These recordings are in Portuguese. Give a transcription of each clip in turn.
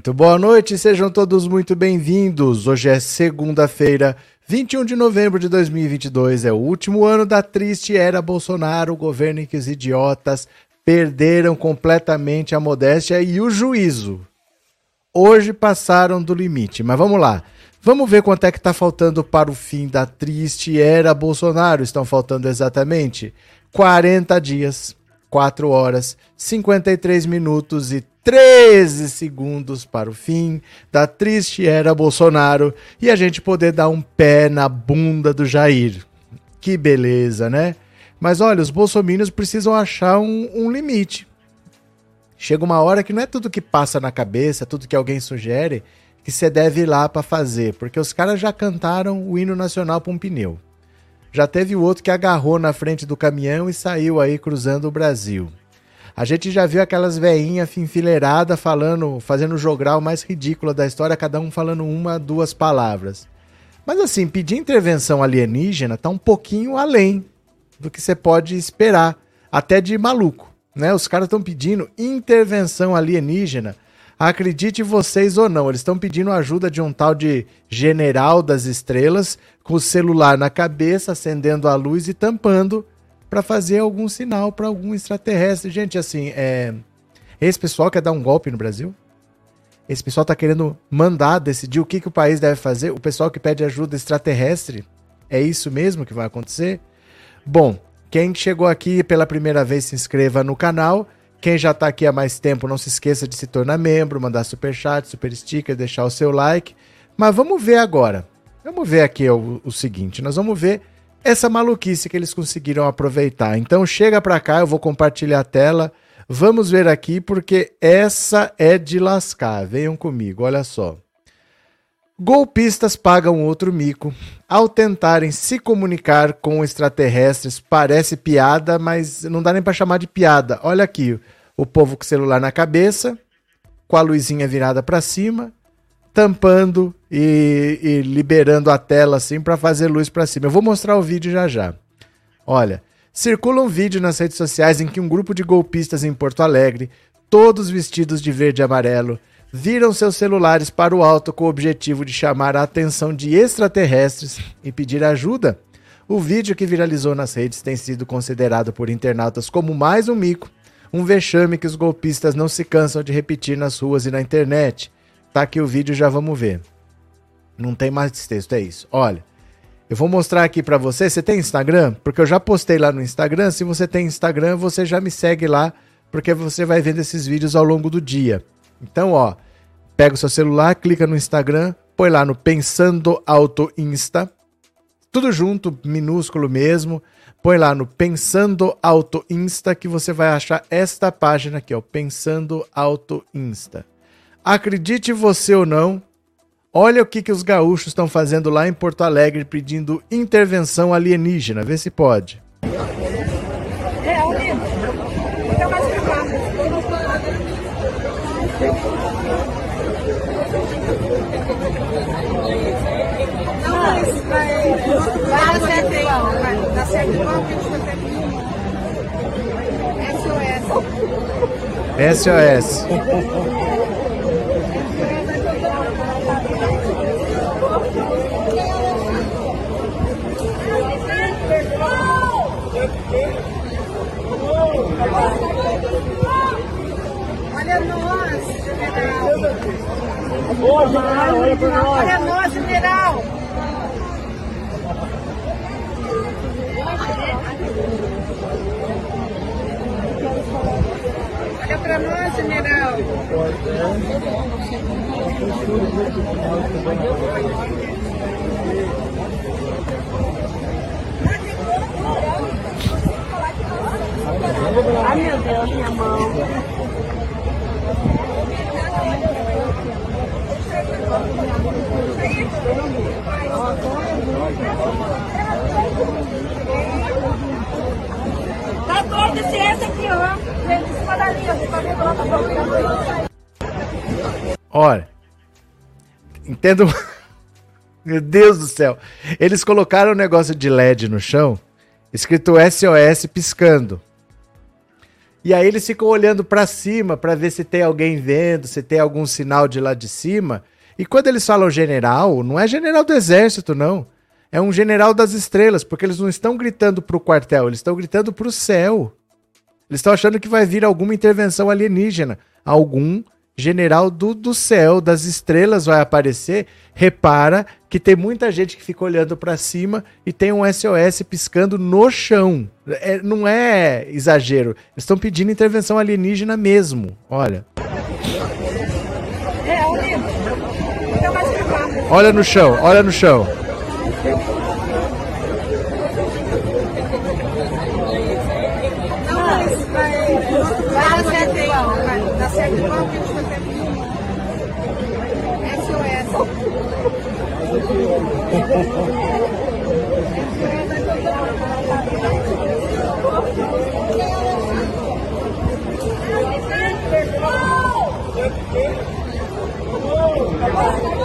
Muito boa noite, sejam todos muito bem-vindos. Hoje é segunda-feira, 21 de novembro de 2022. É o último ano da triste era Bolsonaro, o governo em que os idiotas perderam completamente a modéstia e o juízo. Hoje passaram do limite, mas vamos lá. Vamos ver quanto é que está faltando para o fim da triste era Bolsonaro. Estão faltando exatamente 40 dias, 4 horas, 53 minutos e 13 segundos para o fim da triste era Bolsonaro e a gente poder dar um pé na bunda do Jair. Que beleza, né? Mas olha, os bolsominions precisam achar um, um limite. Chega uma hora que não é tudo que passa na cabeça, tudo que alguém sugere, que você deve ir lá para fazer, porque os caras já cantaram o hino nacional para um pneu. Já teve o outro que agarrou na frente do caminhão e saiu aí cruzando o Brasil. A gente já viu aquelas veinhas enfileiradas falando, fazendo o jogral mais ridículo da história, cada um falando uma, duas palavras. Mas assim, pedir intervenção alienígena tá um pouquinho além do que você pode esperar, até de maluco, né? Os caras estão pedindo intervenção alienígena. Acredite vocês ou não, eles estão pedindo ajuda de um tal de general das estrelas com o celular na cabeça, acendendo a luz e tampando para fazer algum sinal para algum extraterrestre. Gente, assim, é... esse pessoal quer dar um golpe no Brasil? Esse pessoal está querendo mandar, decidir o que, que o país deve fazer? O pessoal que pede ajuda extraterrestre? É isso mesmo que vai acontecer? Bom, quem chegou aqui pela primeira vez, se inscreva no canal. Quem já está aqui há mais tempo, não se esqueça de se tornar membro, mandar super chat, super sticker, deixar o seu like. Mas vamos ver agora. Vamos ver aqui o, o seguinte: nós vamos ver essa maluquice que eles conseguiram aproveitar. Então chega para cá, eu vou compartilhar a tela. Vamos ver aqui porque essa é de lascar. Venham comigo, olha só. Golpistas pagam outro mico ao tentarem se comunicar com extraterrestres. Parece piada, mas não dá nem para chamar de piada. Olha aqui, o povo com o celular na cabeça, com a luzinha virada para cima, tampando e, e liberando a tela assim para fazer luz para cima. Eu vou mostrar o vídeo já já. Olha, circula um vídeo nas redes sociais em que um grupo de golpistas em Porto Alegre, todos vestidos de verde e amarelo, viram seus celulares para o alto com o objetivo de chamar a atenção de extraterrestres e pedir ajuda. O vídeo que viralizou nas redes tem sido considerado por internautas como mais um mico, um vexame que os golpistas não se cansam de repetir nas ruas e na internet. Tá aqui o vídeo, já vamos ver. Não tem mais texto, é isso. Olha, eu vou mostrar aqui para você. Você tem Instagram? Porque eu já postei lá no Instagram. Se você tem Instagram, você já me segue lá, porque você vai vendo esses vídeos ao longo do dia. Então, ó, pega o seu celular, clica no Instagram, põe lá no Pensando Auto Insta, tudo junto, minúsculo mesmo. Põe lá no Pensando Auto Insta que você vai achar esta página aqui, ó, Pensando Auto Insta. Acredite você ou não, olha o que, que os gaúchos estão fazendo lá em Porto Alegre pedindo intervenção alienígena. Vê se pode. É, Vai dar certo igual, vai dar certo igual que a gente tá SOS. SOS. Olha nós, general. Olha nós, general. Olha pra nós, general. Ai meu Deus, minha mão. Aqui, ó. Olha, entendo. Meu Deus do céu. Eles colocaram um negócio de LED no chão, escrito SOS piscando. E aí eles ficam olhando para cima para ver se tem alguém vendo, se tem algum sinal de lá de cima. E quando eles falam general, não é general do exército, não. É um general das estrelas, porque eles não estão gritando pro quartel, eles estão gritando pro céu. Eles estão achando que vai vir alguma intervenção alienígena. Algum general do, do céu, das estrelas vai aparecer. Repara que tem muita gente que fica olhando para cima e tem um SOS piscando no chão. É, não é exagero. Eles estão pedindo intervenção alienígena mesmo. Olha. Olha no chão, olha no chão. Vai dar certo aí, vai certo igual que a gente tá SOS.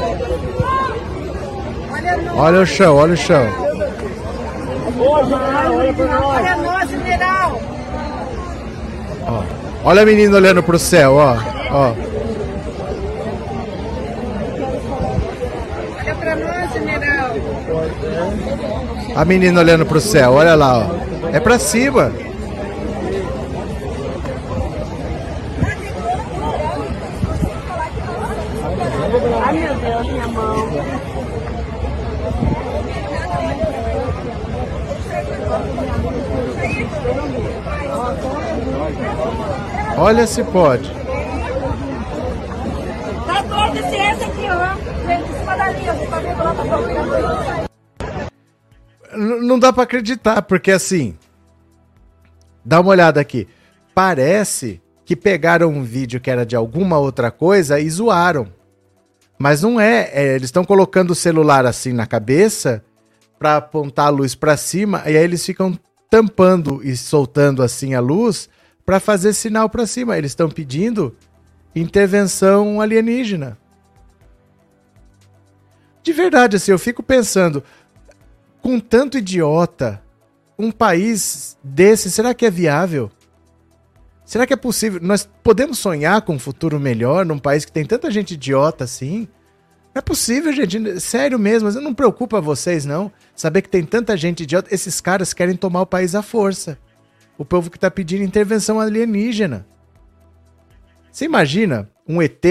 Olha o chão, olha o chão. Olha nós, olha a menina olhando pro céu, ó. ó. Olha pra nós, general. A menina olhando pro céu, olha lá, ó. É pra cima. Olha se pode. Tá todo esse aqui, ó. Em cima da linha, você tá vendo lá, tá Não dá para acreditar, porque assim. Dá uma olhada aqui. Parece que pegaram um vídeo que era de alguma outra coisa e zoaram. Mas não é. é eles estão colocando o celular assim na cabeça para apontar a luz para cima e aí eles ficam tampando e soltando assim a luz para fazer sinal para cima. Eles estão pedindo intervenção alienígena. De verdade, assim, eu fico pensando, com tanto idiota, um país desse, será que é viável? Será que é possível? Nós podemos sonhar com um futuro melhor num país que tem tanta gente idiota assim? Não é possível, gente. Sério mesmo, mas não preocupa vocês, não. Saber que tem tanta gente idiota. Esses caras querem tomar o país à força. O povo que está pedindo intervenção alienígena. Você imagina um ET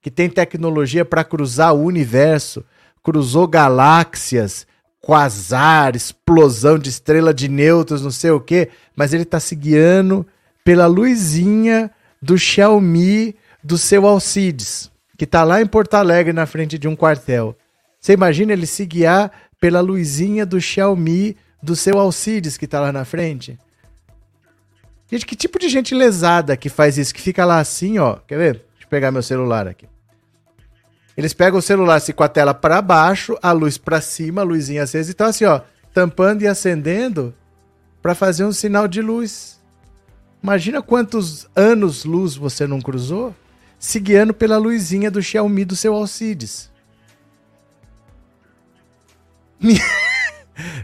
que tem tecnologia para cruzar o universo, cruzou galáxias, quasar, explosão de estrela de nêutrons, não sei o quê, mas ele está se guiando pela luzinha do Xiaomi do seu Alcides, que está lá em Porto Alegre na frente de um quartel. Você imagina ele se guiar pela luzinha do Xiaomi do seu Alcides que está lá na frente? Gente, que tipo de gente lesada que faz isso? Que fica lá assim, ó. Quer ver? Deixa eu pegar meu celular aqui. Eles pegam o celular assim com a tela para baixo, a luz para cima, a luzinha acesa, então assim, ó, tampando e acendendo para fazer um sinal de luz. Imagina quantos anos luz você não cruzou se guiando pela luzinha do Xiaomi do seu Alcides.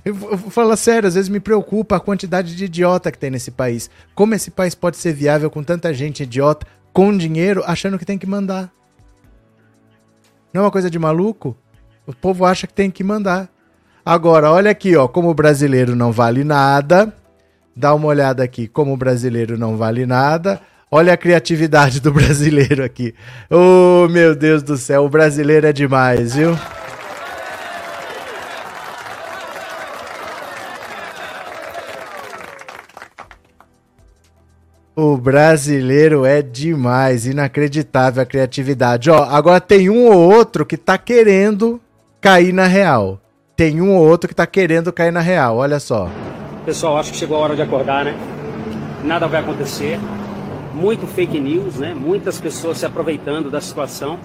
Eu falar sério, às vezes me preocupa a quantidade de idiota que tem nesse país. Como esse país pode ser viável com tanta gente idiota, com dinheiro, achando que tem que mandar? Não é uma coisa de maluco? O povo acha que tem que mandar. Agora, olha aqui, ó, como o brasileiro não vale nada. Dá uma olhada aqui, como o brasileiro não vale nada. Olha a criatividade do brasileiro aqui. Oh, meu Deus do céu, o brasileiro é demais, viu? O brasileiro é demais, inacreditável a criatividade. Ó, agora tem um ou outro que tá querendo cair na real. Tem um ou outro que tá querendo cair na real, olha só. Pessoal, acho que chegou a hora de acordar, né? Nada vai acontecer. Muito fake news, né? Muitas pessoas se aproveitando da situação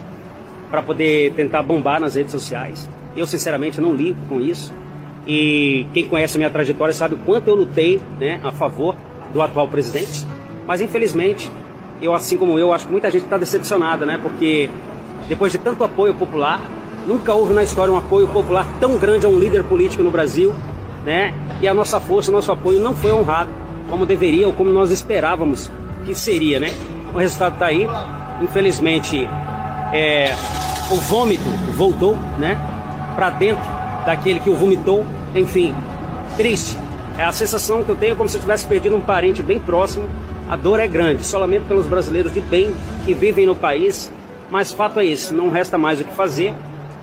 para poder tentar bombar nas redes sociais. Eu, sinceramente, não ligo com isso. E quem conhece a minha trajetória sabe o quanto eu lutei né, a favor do atual presidente mas infelizmente, eu assim como eu, acho que muita gente está decepcionada, né? Porque depois de tanto apoio popular, nunca houve na história um apoio popular tão grande a um líder político no Brasil, né? E a nossa força, o nosso apoio não foi honrado como deveria ou como nós esperávamos que seria, né? O resultado está aí. Infelizmente, é, o vômito voltou, né? Para dentro daquele que o vomitou. Enfim, triste. É a sensação que eu tenho como se eu tivesse perdido um parente bem próximo. A dor é grande, só lamento pelos brasileiros de bem que vivem no país. Mas fato é esse, não resta mais o que fazer.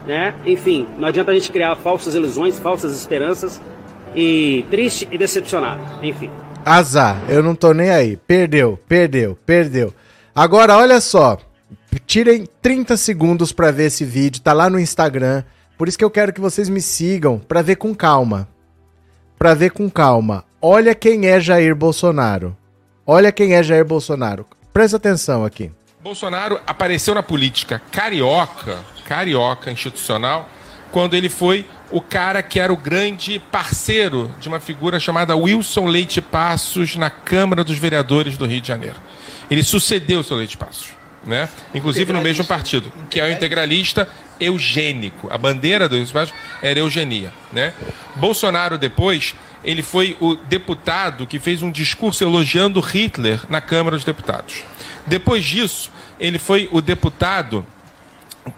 Né? Enfim, não adianta a gente criar falsas ilusões, falsas esperanças e triste e decepcionado. Enfim. Azar, eu não tô nem aí. Perdeu, perdeu, perdeu. Agora, olha só. Tirem 30 segundos para ver esse vídeo, tá lá no Instagram. Por isso que eu quero que vocês me sigam para ver com calma. Para ver com calma. Olha quem é Jair Bolsonaro. Olha quem é Jair Bolsonaro. Presta atenção aqui. Bolsonaro apareceu na política carioca, carioca institucional, quando ele foi o cara que era o grande parceiro de uma figura chamada Wilson Leite Passos na Câmara dos Vereadores do Rio de Janeiro. Ele sucedeu o seu Leite Passos, né? inclusive no mesmo partido, que é o integralista eugênico. A bandeira do Leite Passos era eugenia. Né? Bolsonaro, depois, ele foi o deputado que fez um discurso elogiando Hitler na Câmara dos Deputados. Depois disso, ele foi o deputado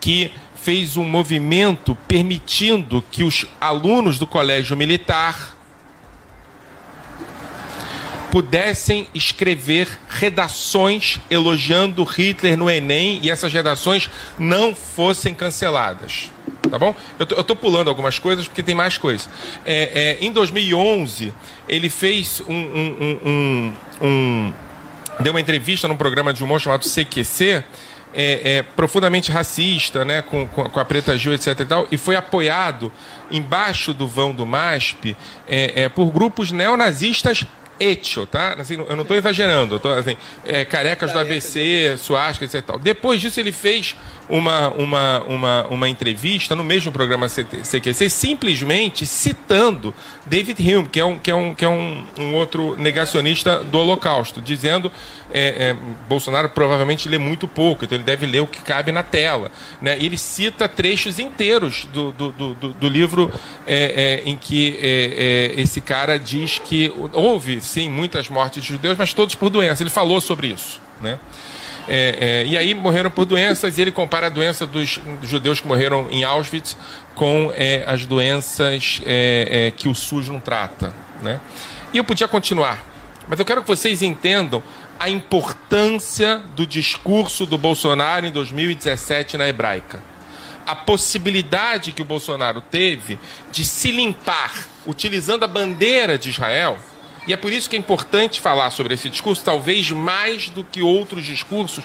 que fez um movimento permitindo que os alunos do colégio militar pudessem escrever redações elogiando Hitler no Enem e essas redações não fossem canceladas. Tá bom? Eu tô pulando algumas coisas porque tem mais coisas. É, é, em 2011, ele fez um, um, um, um, deu uma entrevista num programa de humor chamado CQC é, é, profundamente racista, né, com, com, com, a Preta Gil, etc. E, tal, e foi apoiado embaixo do vão do MASP é, é por grupos neonazistas etio, tá? Assim, eu não estou exagerando, eu tô, assim, é, carecas do ABC, Suasca, etc. Tal. Depois disso, ele fez uma, uma, uma, uma entrevista no mesmo programa CQC, simplesmente citando David Hume, que é um, que é um, que é um, um outro negacionista do Holocausto, dizendo é, é, Bolsonaro provavelmente lê muito pouco, então ele deve ler o que cabe na tela. Né? Ele cita trechos inteiros do, do, do, do livro é, é em que é, é, esse cara diz que houve, sim, muitas mortes de judeus, mas todos por doença. Ele falou sobre isso. Né? É, é, e aí morreram por doenças, e ele compara a doença dos, judeus que morreram em Auschwitz com é, as doenças é, é, que o SUS não trata. Né? E eu podia continuar, mas eu quero que vocês entendam a importância do discurso do Bolsonaro em 2017 na hebraica. A possibilidade que o Bolsonaro teve de se limpar utilizando a bandeira de Israel e é por isso que é importante falar sobre esse discurso, talvez mais do que outros discursos.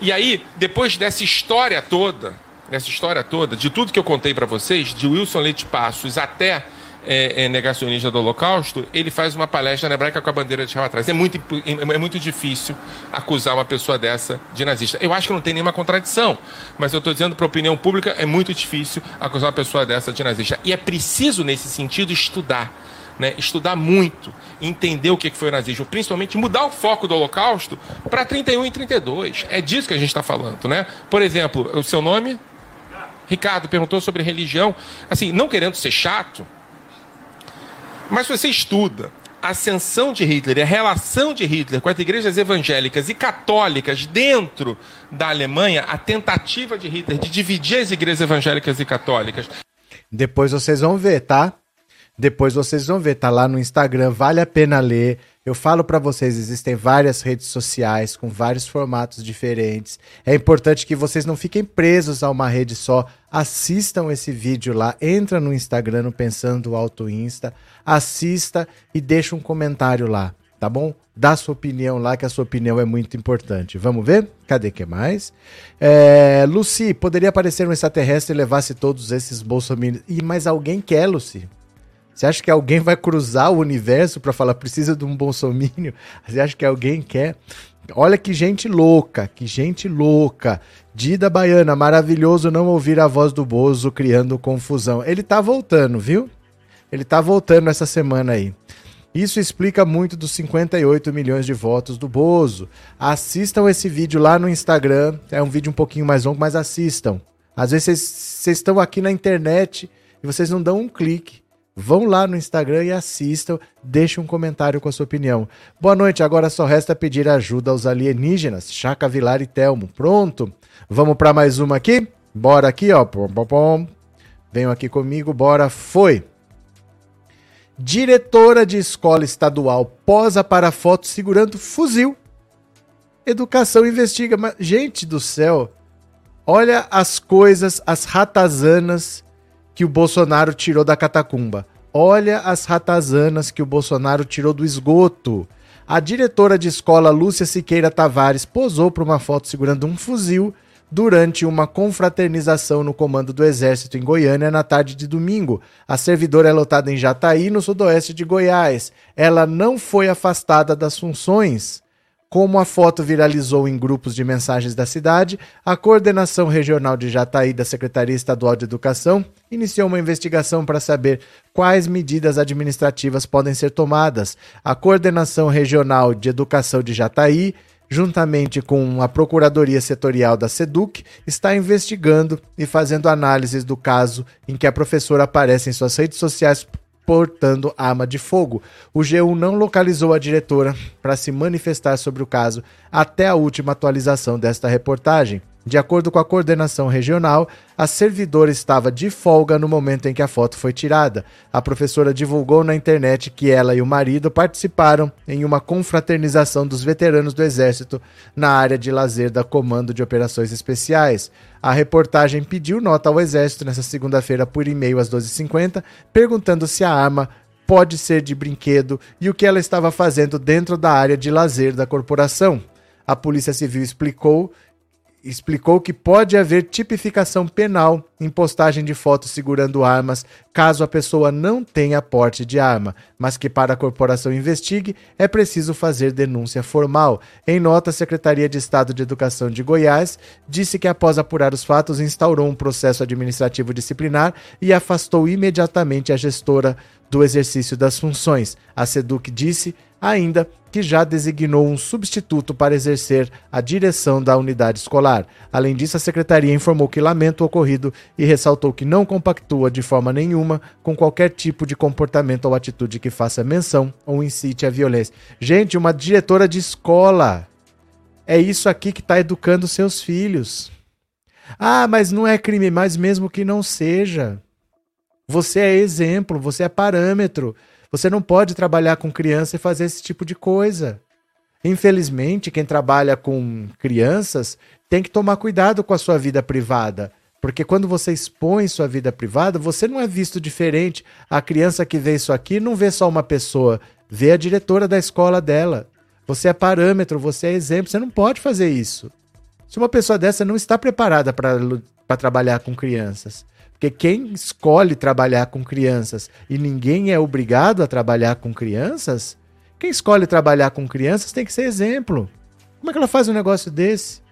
E aí, depois dessa história toda, dessa história toda, de tudo que eu contei para vocês, de Wilson Leite Passos até é, é, negacionista do Holocausto, ele faz uma palestra na hebraica com a bandeira de Israel atrás. É muito, é muito difícil acusar uma pessoa dessa de nazista. Eu acho que não tem nenhuma contradição, mas eu estou dizendo para a opinião pública, é muito difícil acusar uma pessoa dessa de nazista. E é preciso, nesse sentido, estudar né, estudar muito, entender o que foi o nazismo, principalmente mudar o foco do Holocausto para 31 e 32. É disso que a gente está falando, né? Por exemplo, o seu nome? Ricardo perguntou sobre religião. Assim, não querendo ser chato, mas se você estuda a ascensão de Hitler a relação de Hitler com as igrejas evangélicas e católicas dentro da Alemanha, a tentativa de Hitler de dividir as igrejas evangélicas e católicas. Depois vocês vão ver, tá? Depois vocês vão ver, tá lá no Instagram, vale a pena ler. Eu falo para vocês, existem várias redes sociais com vários formatos diferentes. É importante que vocês não fiquem presos a uma rede só. Assistam esse vídeo lá, entra no Instagram no Pensando Alto Insta, assista e deixa um comentário lá, tá bom? Dá sua opinião lá, que a sua opinião é muito importante. Vamos ver? Cadê que mais? É, Lucy, poderia aparecer um extraterrestre e levasse todos esses bolsominions. E mais alguém quer, Lucy? Você acha que alguém vai cruzar o universo para falar precisa de um bolsomínio? Você acha que alguém quer? Olha que gente louca, que gente louca. Dida Baiana, maravilhoso não ouvir a voz do Bozo criando confusão. Ele tá voltando, viu? Ele tá voltando essa semana aí. Isso explica muito dos 58 milhões de votos do Bozo. Assistam esse vídeo lá no Instagram. É um vídeo um pouquinho mais longo, mas assistam. Às vezes vocês estão aqui na internet e vocês não dão um clique Vão lá no Instagram e assistam, deixe um comentário com a sua opinião. Boa noite, agora só resta pedir ajuda aos alienígenas, Chaca Vilar e Telmo. Pronto? Vamos para mais uma aqui? Bora aqui, ó. Pom, pom, pom. Venham aqui comigo, bora, foi. Diretora de escola estadual posa para foto segurando fuzil. Educação investiga. Mas, gente do céu, olha as coisas, as ratazanas que o Bolsonaro tirou da catacumba. Olha as ratazanas que o Bolsonaro tirou do esgoto. A diretora de escola Lúcia Siqueira Tavares posou para uma foto segurando um fuzil durante uma confraternização no comando do Exército em Goiânia na tarde de domingo. A servidora é lotada em Jataí, no sudoeste de Goiás. Ela não foi afastada das funções. Como a foto viralizou em grupos de mensagens da cidade, a Coordenação Regional de Jataí da Secretaria Estadual de Educação iniciou uma investigação para saber quais medidas administrativas podem ser tomadas. A Coordenação Regional de Educação de Jataí juntamente com a Procuradoria Setorial da SEDUC, está investigando e fazendo análises do caso em que a professora aparece em suas redes sociais portando arma de fogo. O G1 não localizou a diretora para se manifestar sobre o caso até a última atualização desta reportagem. De acordo com a coordenação regional, a servidora estava de folga no momento em que a foto foi tirada. A professora divulgou na internet que ela e o marido participaram em uma confraternização dos veteranos do Exército na área de lazer da Comando de Operações Especiais. A reportagem pediu nota ao Exército nesta segunda-feira por e-mail às 12h50, perguntando se a arma pode ser de brinquedo e o que ela estava fazendo dentro da área de lazer da corporação. A Polícia Civil explicou explicou que pode haver tipificação penal em postagem de fotos segurando armas, caso a pessoa não tenha porte de arma, mas que para a corporação investigue é preciso fazer denúncia formal. Em nota, a Secretaria de Estado de Educação de Goiás disse que após apurar os fatos instaurou um processo administrativo disciplinar e afastou imediatamente a gestora do exercício das funções. A SEDUC disse ainda que já designou um substituto para exercer a direção da unidade escolar. Além disso, a secretaria informou que lamenta o ocorrido e ressaltou que não compactua de forma nenhuma com qualquer tipo de comportamento ou atitude que faça menção ou incite a violência. Gente, uma diretora de escola. É isso aqui que está educando seus filhos. Ah, mas não é crime, mas mesmo que não seja. Você é exemplo, você é parâmetro. Você não pode trabalhar com criança e fazer esse tipo de coisa. Infelizmente, quem trabalha com crianças tem que tomar cuidado com a sua vida privada. Porque quando você expõe sua vida privada, você não é visto diferente. A criança que vê isso aqui não vê só uma pessoa, vê a diretora da escola dela. Você é parâmetro, você é exemplo, você não pode fazer isso. Se uma pessoa dessa não está preparada para trabalhar com crianças, porque quem escolhe trabalhar com crianças e ninguém é obrigado a trabalhar com crianças, quem escolhe trabalhar com crianças tem que ser exemplo. Como é que ela faz um negócio desse?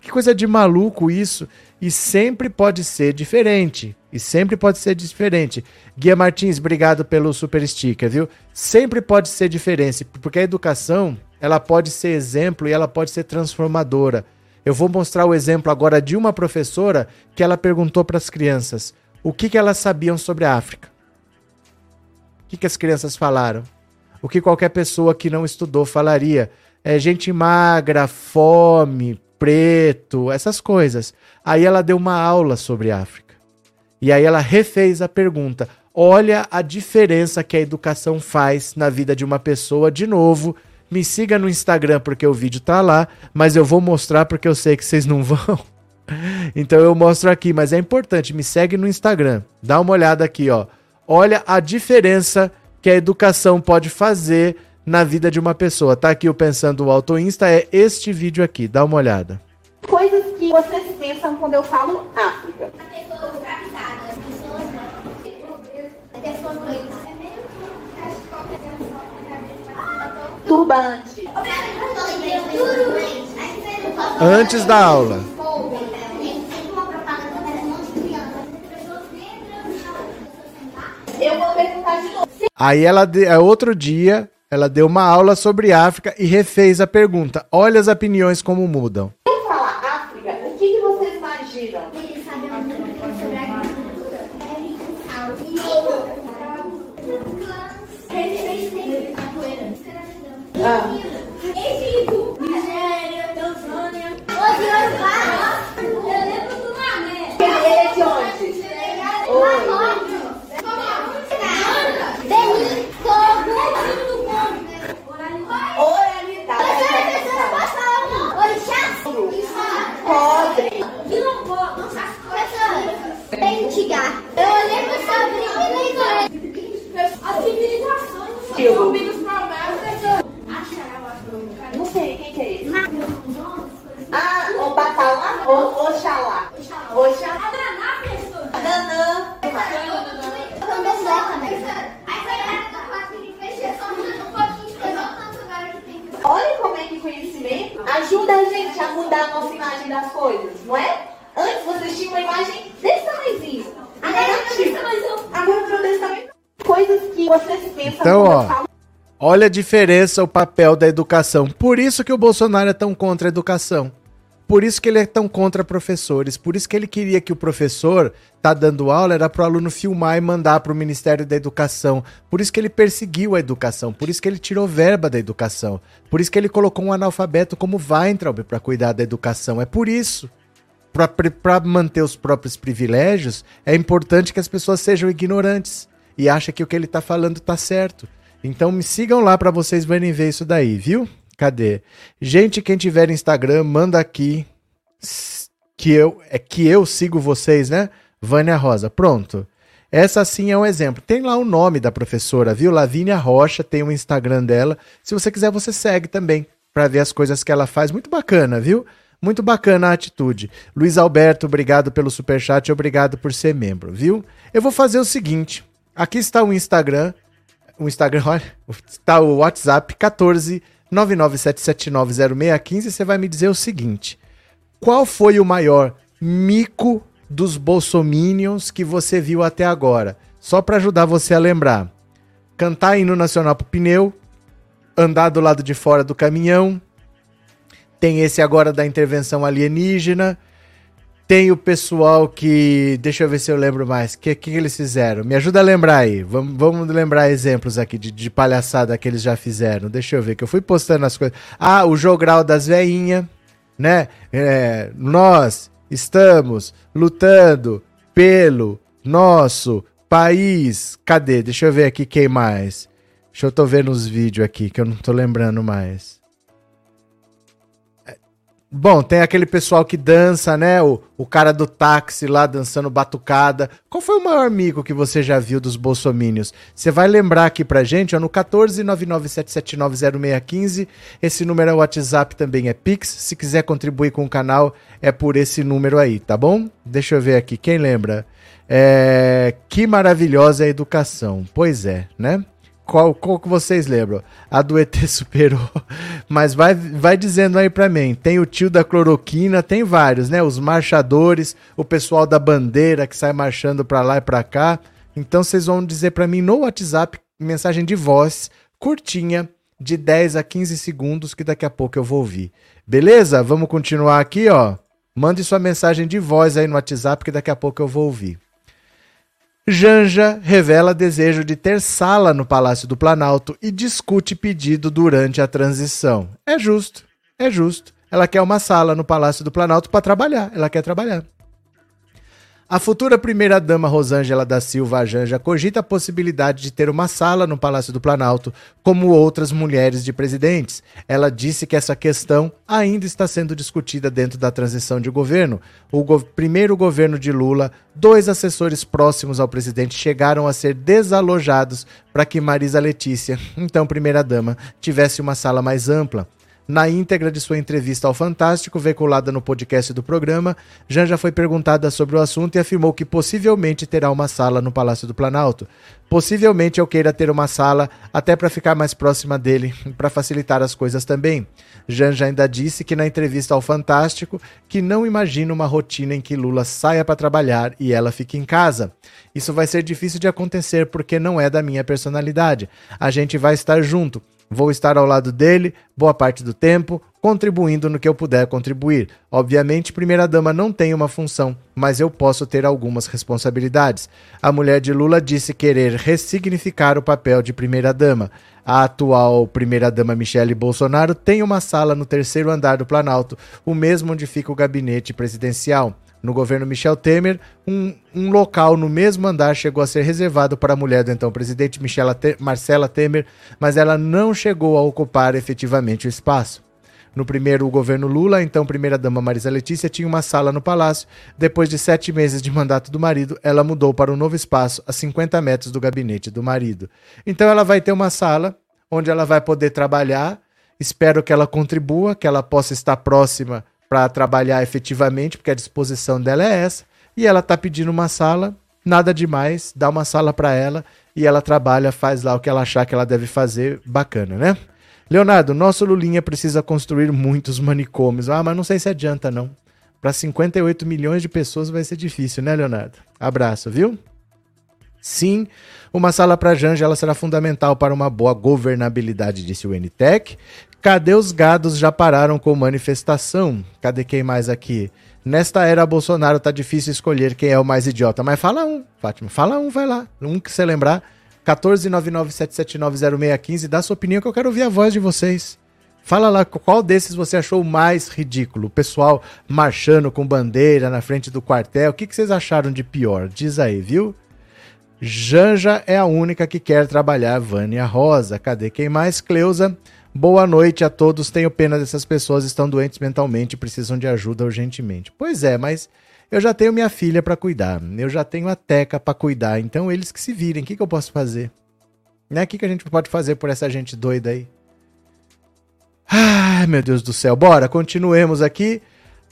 Que coisa de maluco isso. E sempre pode ser diferente. E sempre pode ser diferente. Guia Martins, obrigado pelo super sticker, viu? Sempre pode ser diferente, porque a educação, ela pode ser exemplo e ela pode ser transformadora. Eu vou mostrar o exemplo agora de uma professora que ela perguntou para as crianças o que, que elas sabiam sobre a África. O que, que as crianças falaram? O que qualquer pessoa que não estudou falaria? É gente magra, fome, preto, essas coisas. Aí ela deu uma aula sobre a África. E aí ela refez a pergunta. Olha a diferença que a educação faz na vida de uma pessoa, de novo, me siga no Instagram porque o vídeo tá lá, mas eu vou mostrar porque eu sei que vocês não vão. Então eu mostro aqui, mas é importante, me segue no Instagram. Dá uma olhada aqui, ó. Olha a diferença que a educação pode fazer na vida de uma pessoa. Tá aqui o Pensando o Auto Insta, é este vídeo aqui, dá uma olhada. Coisas que vocês pensam quando eu falo África. Turbante. Antes da aula. Eu vou perguntar de novo. Aí ela, é outro dia, ela deu uma aula sobre África e refez a pergunta. Olha as opiniões como mudam. Ah. Egito, Nigéria, Tanzânia. Ô, Yorubá, eu lembro do Mané. Ele é de onde? Oi. Benin, Togo, Oralidade. Orixá. Cobre. Quilombo. Bentigar. Eu lembro sobre as civilizações. Quilo. Não sei, quem que é esse? Ah, o Batalá ou Oxalá? Oxalá. Nanã. Olha como é que o conhecimento ajuda a gente a mudar a nossa imagem das coisas, não é? Antes vocês tinham uma imagem desse tamanhozinho. Negativa. Agora virou desse tamanho. Coisas que vocês pensam Então, ó. Olha a diferença, o papel da educação. Por isso que o Bolsonaro é tão contra a educação. Por isso que ele é tão contra professores. Por isso que ele queria que o professor tá dando aula era para o aluno filmar e mandar para o Ministério da Educação. Por isso que ele perseguiu a educação. Por isso que ele tirou verba da educação. Por isso que ele colocou um analfabeto como Weintraub para cuidar da educação. É por isso. Para manter os próprios privilégios, é importante que as pessoas sejam ignorantes e achem que o que ele tá falando tá certo. Então me sigam lá para vocês verem ver isso daí, viu? Cadê? Gente, quem tiver Instagram, manda aqui que eu é que eu sigo vocês, né? Vânia Rosa. Pronto. Essa sim é um exemplo. Tem lá o nome da professora, viu? Lavínia Rocha, tem o Instagram dela. Se você quiser, você segue também para ver as coisas que ela faz. Muito bacana, viu? Muito bacana a atitude. Luiz Alberto, obrigado pelo superchat e obrigado por ser membro, viu? Eu vou fazer o seguinte. Aqui está o Instagram. O Instagram, olha, está o WhatsApp 14 997790615. Você vai me dizer o seguinte: qual foi o maior mico dos bolsominions que você viu até agora? Só para ajudar você a lembrar. Cantar hino nacional pro pneu, andar do lado de fora do caminhão, tem esse agora da intervenção alienígena, tem o pessoal que. Deixa eu ver se eu lembro mais. O que, que eles fizeram? Me ajuda a lembrar aí. Vamos, lembrar exemplos aqui de, de palhaçada que eles já fizeram. Deixa eu ver, que eu fui postando as coisas. Ah, o jogral das veinhas, né? É, nós estamos lutando pelo nosso país. Cadê? Deixa eu ver aqui quem mais. Deixa eu tô vendo os vídeos aqui que eu não tô lembrando mais. Bom, tem aquele pessoal que dança, né? O, o cara do táxi lá dançando batucada. Qual foi o maior mico que você já viu dos bolsomínios? Você vai lembrar aqui pra gente, ó, no 14997790615. Esse número é o WhatsApp, também é Pix. Se quiser contribuir com o canal, é por esse número aí, tá bom? Deixa eu ver aqui, quem lembra? É... Que maravilhosa a educação. Pois é, né? Qual, qual que vocês lembram? A do ET superou. Mas vai, vai dizendo aí pra mim. Tem o tio da cloroquina, tem vários, né? Os marchadores, o pessoal da bandeira que sai marchando pra lá e pra cá. Então vocês vão dizer pra mim no WhatsApp, mensagem de voz, curtinha, de 10 a 15 segundos, que daqui a pouco eu vou ouvir. Beleza? Vamos continuar aqui, ó. Mande sua mensagem de voz aí no WhatsApp, que daqui a pouco eu vou ouvir. Janja revela desejo de ter sala no Palácio do Planalto e discute pedido durante a transição. É justo, é justo. Ela quer uma sala no Palácio do Planalto para trabalhar. Ela quer trabalhar. A futura primeira-dama Rosângela da Silva Janja cogita a possibilidade de ter uma sala no Palácio do Planalto, como outras mulheres de presidentes. Ela disse que essa questão ainda está sendo discutida dentro da transição de governo. O go primeiro governo de Lula, dois assessores próximos ao presidente chegaram a ser desalojados para que Marisa Letícia, então primeira-dama, tivesse uma sala mais ampla. Na íntegra de sua entrevista ao Fantástico, veiculada no podcast do programa, Janja foi perguntada sobre o assunto e afirmou que possivelmente terá uma sala no Palácio do Planalto. Possivelmente eu queira ter uma sala até para ficar mais próxima dele, para facilitar as coisas também. Janja ainda disse que na entrevista ao Fantástico que não imagina uma rotina em que Lula saia para trabalhar e ela fique em casa. Isso vai ser difícil de acontecer porque não é da minha personalidade. A gente vai estar junto. Vou estar ao lado dele boa parte do tempo, contribuindo no que eu puder contribuir. Obviamente, primeira-dama não tem uma função, mas eu posso ter algumas responsabilidades. A mulher de Lula disse querer ressignificar o papel de primeira-dama. A atual primeira-dama Michele Bolsonaro tem uma sala no terceiro andar do Planalto, o mesmo onde fica o gabinete presidencial. No governo Michel Temer, um, um, local no mesmo andar chegou a ser reservado para a mulher do então presidente Te Marcela Temer, mas ela não chegou a ocupar efetivamente o espaço. No primeiro governo Lula, a então primeira-dama Marisa Letícia tinha uma sala no palácio. Depois de sete meses de mandato do marido, ela mudou para um novo espaço a 50 metros do gabinete do marido. Então ela vai ter uma sala onde ela vai poder trabalhar. Espero que ela contribua, que ela possa estar próxima para trabalhar efetivamente, porque a disposição dela é essa. E ela está pedindo uma sala, nada demais, dá uma sala para ela e ela trabalha, faz lá o que ela achar que ela deve fazer, bacana, né? Leonardo, nosso Lulinha precisa construir muitos manicômios. Ah, mas não sei se adianta não. Para 58 milhões de pessoas vai ser difícil, né, Leonardo? Abraço, viu? Sim, uma sala para Janja será fundamental para uma boa governabilidade, disse o NTEC. Cadê os gados já pararam com manifestação? Cadê quem mais aqui? Nesta era Bolsonaro tá difícil escolher quem é o mais idiota, mas fala um, Fátima, fala um, vai lá. Um que você lembrar. 14997790615, dá sua opinião que eu quero ouvir a voz de vocês. Fala lá qual desses você achou mais ridículo. O pessoal marchando com bandeira na frente do quartel. O que, que vocês acharam de pior? Diz aí, viu? Janja é a única que quer trabalhar. Vânia Rosa. Cadê quem mais? Cleusa. Boa noite a todos. Tenho pena dessas pessoas estão doentes mentalmente e precisam de ajuda urgentemente. Pois é, mas eu já tenho minha filha para cuidar, eu já tenho a Teca para cuidar, então eles que se virem, o que, que eu posso fazer? Né? O que, que a gente pode fazer por essa gente doida aí? Ai, meu Deus do céu. Bora, continuemos aqui.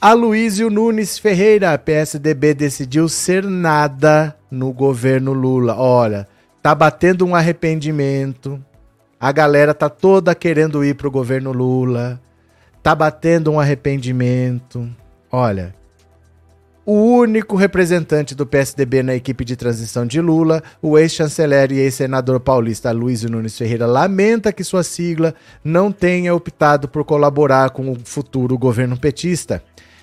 Aloísio Nunes Ferreira, PSDB decidiu ser nada no governo Lula. Olha, tá batendo um arrependimento. A galera tá toda querendo ir pro governo Lula. Tá batendo um arrependimento. Olha, o único representante do PSDB na equipe de transição de Lula, o ex-chanceler e ex-senador paulista Luiz Nunes Ferreira, lamenta que sua sigla não tenha optado por colaborar com o futuro governo petista.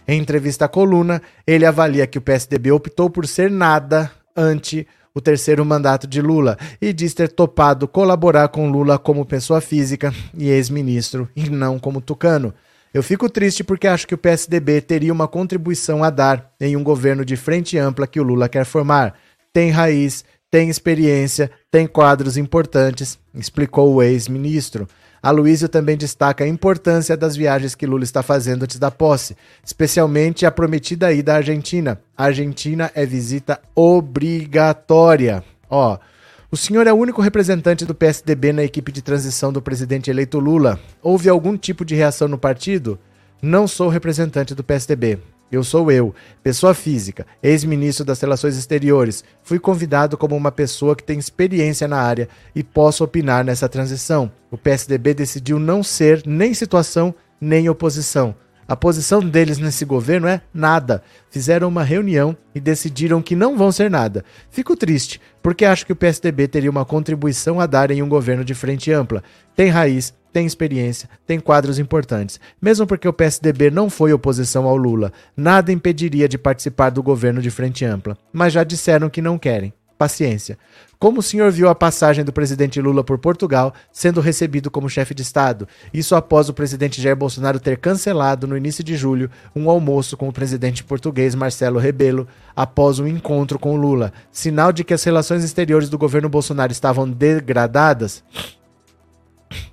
Em entrevista à coluna, ele avalia que o PSDB optou por ser nada ante o terceiro mandato de Lula e diz ter topado colaborar com Lula como pessoa física e ex-ministro e não como tucano. Eu fico triste porque acho que o PSDB teria uma contribuição a dar em um governo de frente ampla que o Lula quer formar. Tem raiz, tem experiência, tem quadros importantes, explicou o ex-ministro. Aloysio também destaca a importância das viagens que Lula está fazendo antes da posse, especialmente a prometida ida à Argentina. A Argentina é visita obrigatória. Ó, o senhor é o único representante do PSDB na equipe de transição do presidente eleito Lula. Houve algum tipo de reação no partido? Não sou representante do PSDB. Eu sou eu, pessoa física, ex-ministro das Relações Exteriores. Fui convidado como uma pessoa que tem experiência na área e posso opinar nessa transição. O PSDB decidiu não ser nem situação nem oposição. A posição deles nesse governo é nada. Fizeram uma reunião e decidiram que não vão ser nada. Fico triste, porque acho que o PSDB teria uma contribuição a dar em um governo de frente ampla. Tem raiz, tem experiência, tem quadros importantes. Mesmo porque o PSDB não foi oposição ao Lula, nada impediria de participar do governo de frente ampla. Mas já disseram que não querem. Paciência. Como o senhor viu a passagem do presidente Lula por Portugal sendo recebido como chefe de Estado? Isso após o presidente Jair Bolsonaro ter cancelado no início de julho um almoço com o presidente português Marcelo Rebelo após um encontro com Lula. Sinal de que as relações exteriores do governo Bolsonaro estavam degradadas?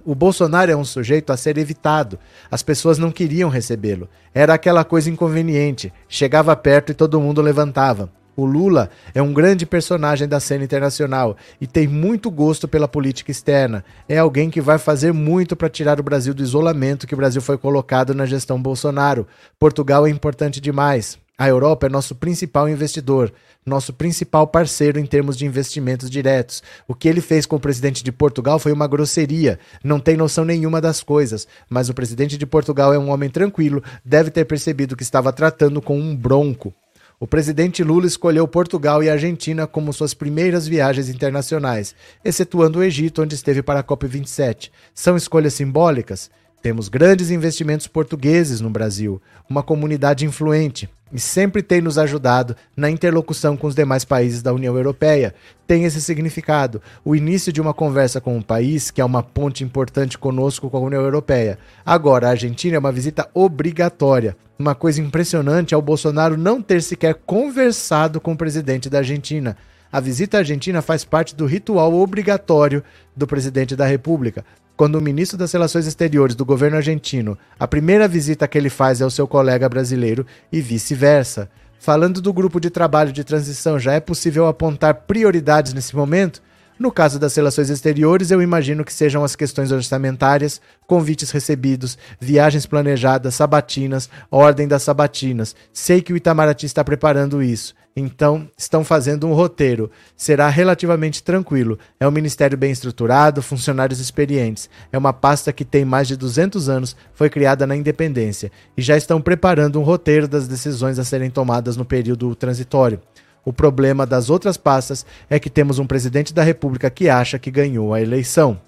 O Bolsonaro é um sujeito a ser evitado. As pessoas não queriam recebê-lo. Era aquela coisa inconveniente. Chegava perto e todo mundo levantava. O Lula é um grande personagem da cena internacional e tem muito gosto pela política externa. É alguém que vai fazer muito para tirar o Brasil do isolamento que o Brasil foi colocado na gestão Bolsonaro. Portugal é importante demais. A Europa é nosso principal investidor, nosso principal parceiro em termos de investimentos diretos. O que ele fez com o presidente de Portugal foi uma grosseria, não tem noção nenhuma das coisas. Mas o presidente de Portugal é um homem tranquilo, deve ter percebido que estava tratando com um bronco. O presidente Lula escolheu Portugal e Argentina como suas primeiras viagens internacionais, excetuando o Egito, onde esteve para a COP27. São escolhas simbólicas? Temos grandes investimentos portugueses no Brasil, uma comunidade influente e sempre tem nos ajudado na interlocução com os demais países da União Europeia. Tem esse significado. O início de uma conversa com um país que é uma ponte importante conosco com a União Europeia. Agora, a Argentina é uma visita obrigatória. Uma coisa impressionante é o Bolsonaro não ter sequer conversado com o presidente da Argentina. A visita à Argentina faz parte do ritual obrigatório do presidente da República quando o ministro das Relações Exteriores do governo argentino, a primeira visita que ele faz é ao seu colega brasileiro e vice-versa. Falando do grupo de trabalho de transição, já é possível apontar prioridades nesse momento? No caso das relações exteriores, eu imagino que sejam as questões orçamentárias, convites recebidos, viagens planejadas, sabatinas, ordem das sabatinas. Sei que o Itamaraty está preparando isso. Então, estão fazendo um roteiro. Será relativamente tranquilo. É um ministério bem estruturado, funcionários experientes. É uma pasta que tem mais de 200 anos, foi criada na independência. E já estão preparando um roteiro das decisões a serem tomadas no período transitório. O problema das outras pastas é que temos um presidente da República que acha que ganhou a eleição.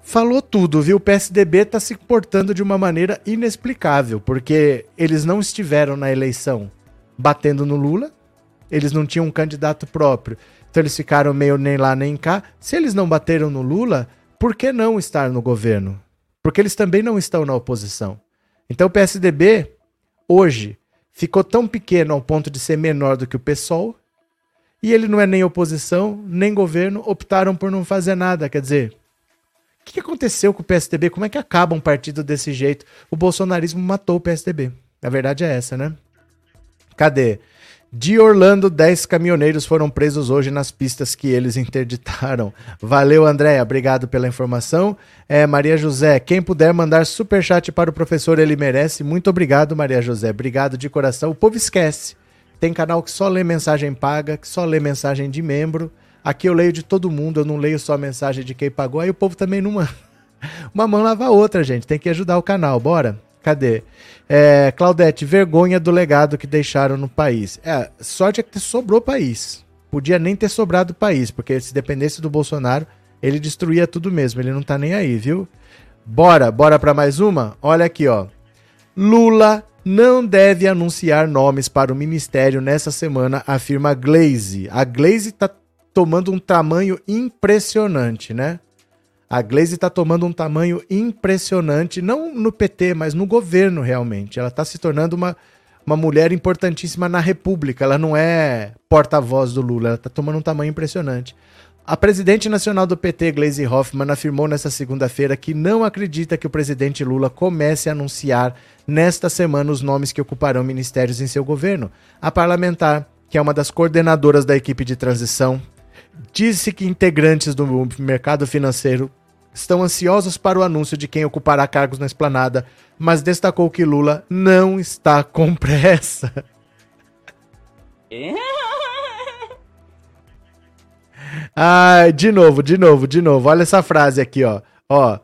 Falou tudo, viu? O PSDB está se portando de uma maneira inexplicável, porque eles não estiveram na eleição batendo no Lula. Eles não tinham um candidato próprio. Então eles ficaram meio nem lá nem cá. Se eles não bateram no Lula, por que não estar no governo? Porque eles também não estão na oposição. Então o PSDB, hoje, ficou tão pequeno ao ponto de ser menor do que o PSOL. E ele não é nem oposição, nem governo, optaram por não fazer nada. Quer dizer, o que aconteceu com o PSDB? Como é que acaba um partido desse jeito? O bolsonarismo matou o PSDB. A verdade é essa, né? Cadê? De Orlando, 10 caminhoneiros foram presos hoje nas pistas que eles interditaram. Valeu, Andréia. Obrigado pela informação. É, Maria José, quem puder mandar superchat para o professor, ele merece. Muito obrigado, Maria José. Obrigado de coração. O povo esquece. Tem canal que só lê mensagem paga, que só lê mensagem de membro. Aqui eu leio de todo mundo, eu não leio só mensagem de quem pagou. Aí o povo também não manda. Uma mão lava a outra, gente. Tem que ajudar o canal. Bora? Cadê? É, Claudete, vergonha do legado que deixaram no país. É, sorte é que sobrou país. Podia nem ter sobrado país, porque se dependesse do Bolsonaro, ele destruía tudo mesmo. Ele não tá nem aí, viu? Bora, bora para mais uma? Olha aqui, ó. Lula não deve anunciar nomes para o ministério nessa semana, afirma Glaze. A Glaze tá tomando um tamanho impressionante, né? A Glaze está tomando um tamanho impressionante, não no PT, mas no governo realmente. Ela está se tornando uma, uma mulher importantíssima na República. Ela não é porta-voz do Lula, ela está tomando um tamanho impressionante. A presidente nacional do PT, Gleisi Hoffmann, afirmou nesta segunda-feira que não acredita que o presidente Lula comece a anunciar nesta semana os nomes que ocuparão ministérios em seu governo. A parlamentar, que é uma das coordenadoras da equipe de transição, disse que integrantes do mercado financeiro estão ansiosos para o anúncio de quem ocupará cargos na esplanada, mas destacou que Lula não está com pressa. Ah, de novo, de novo, de novo. Olha essa frase aqui, ó. Ó.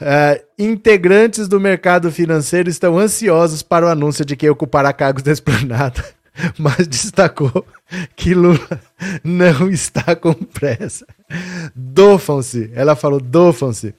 É, integrantes do mercado financeiro estão ansiosos para o anúncio de quem ocupará cargos da esplanada, mas destacou que Lula não está com pressa. Dofam-se. Ela falou: dofam-se.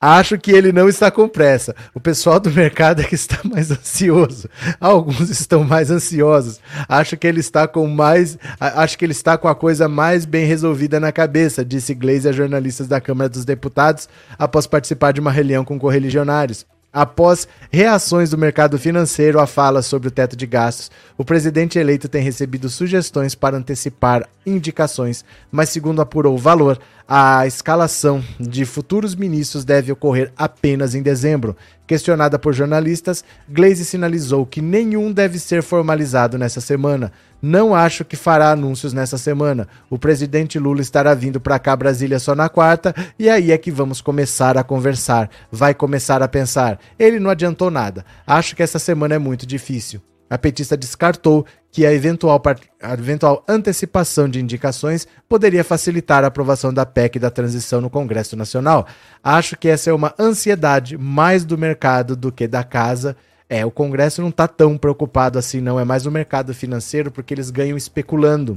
Acho que ele não está com pressa. O pessoal do mercado é que está mais ansioso. Alguns estão mais ansiosos. Acho que ele está com mais, acho que ele está com a coisa mais bem resolvida na cabeça, disse Gleisi a jornalistas da Câmara dos Deputados após participar de uma reunião com correligionários. Após reações do mercado financeiro à fala sobre o teto de gastos, o presidente eleito tem recebido sugestões para antecipar indicações, mas, segundo apurou o valor, a escalação de futuros ministros deve ocorrer apenas em dezembro. Questionada por jornalistas, Glaze sinalizou que nenhum deve ser formalizado nessa semana. Não acho que fará anúncios nessa semana. O presidente Lula estará vindo para cá, Brasília, só na quarta, e aí é que vamos começar a conversar. Vai começar a pensar. Ele não adiantou nada. Acho que essa semana é muito difícil. A petista descartou que a eventual, a eventual antecipação de indicações poderia facilitar a aprovação da PEC da transição no Congresso Nacional. Acho que essa é uma ansiedade mais do mercado do que da casa. É, o Congresso não está tão preocupado assim, não. É mais o mercado financeiro, porque eles ganham especulando.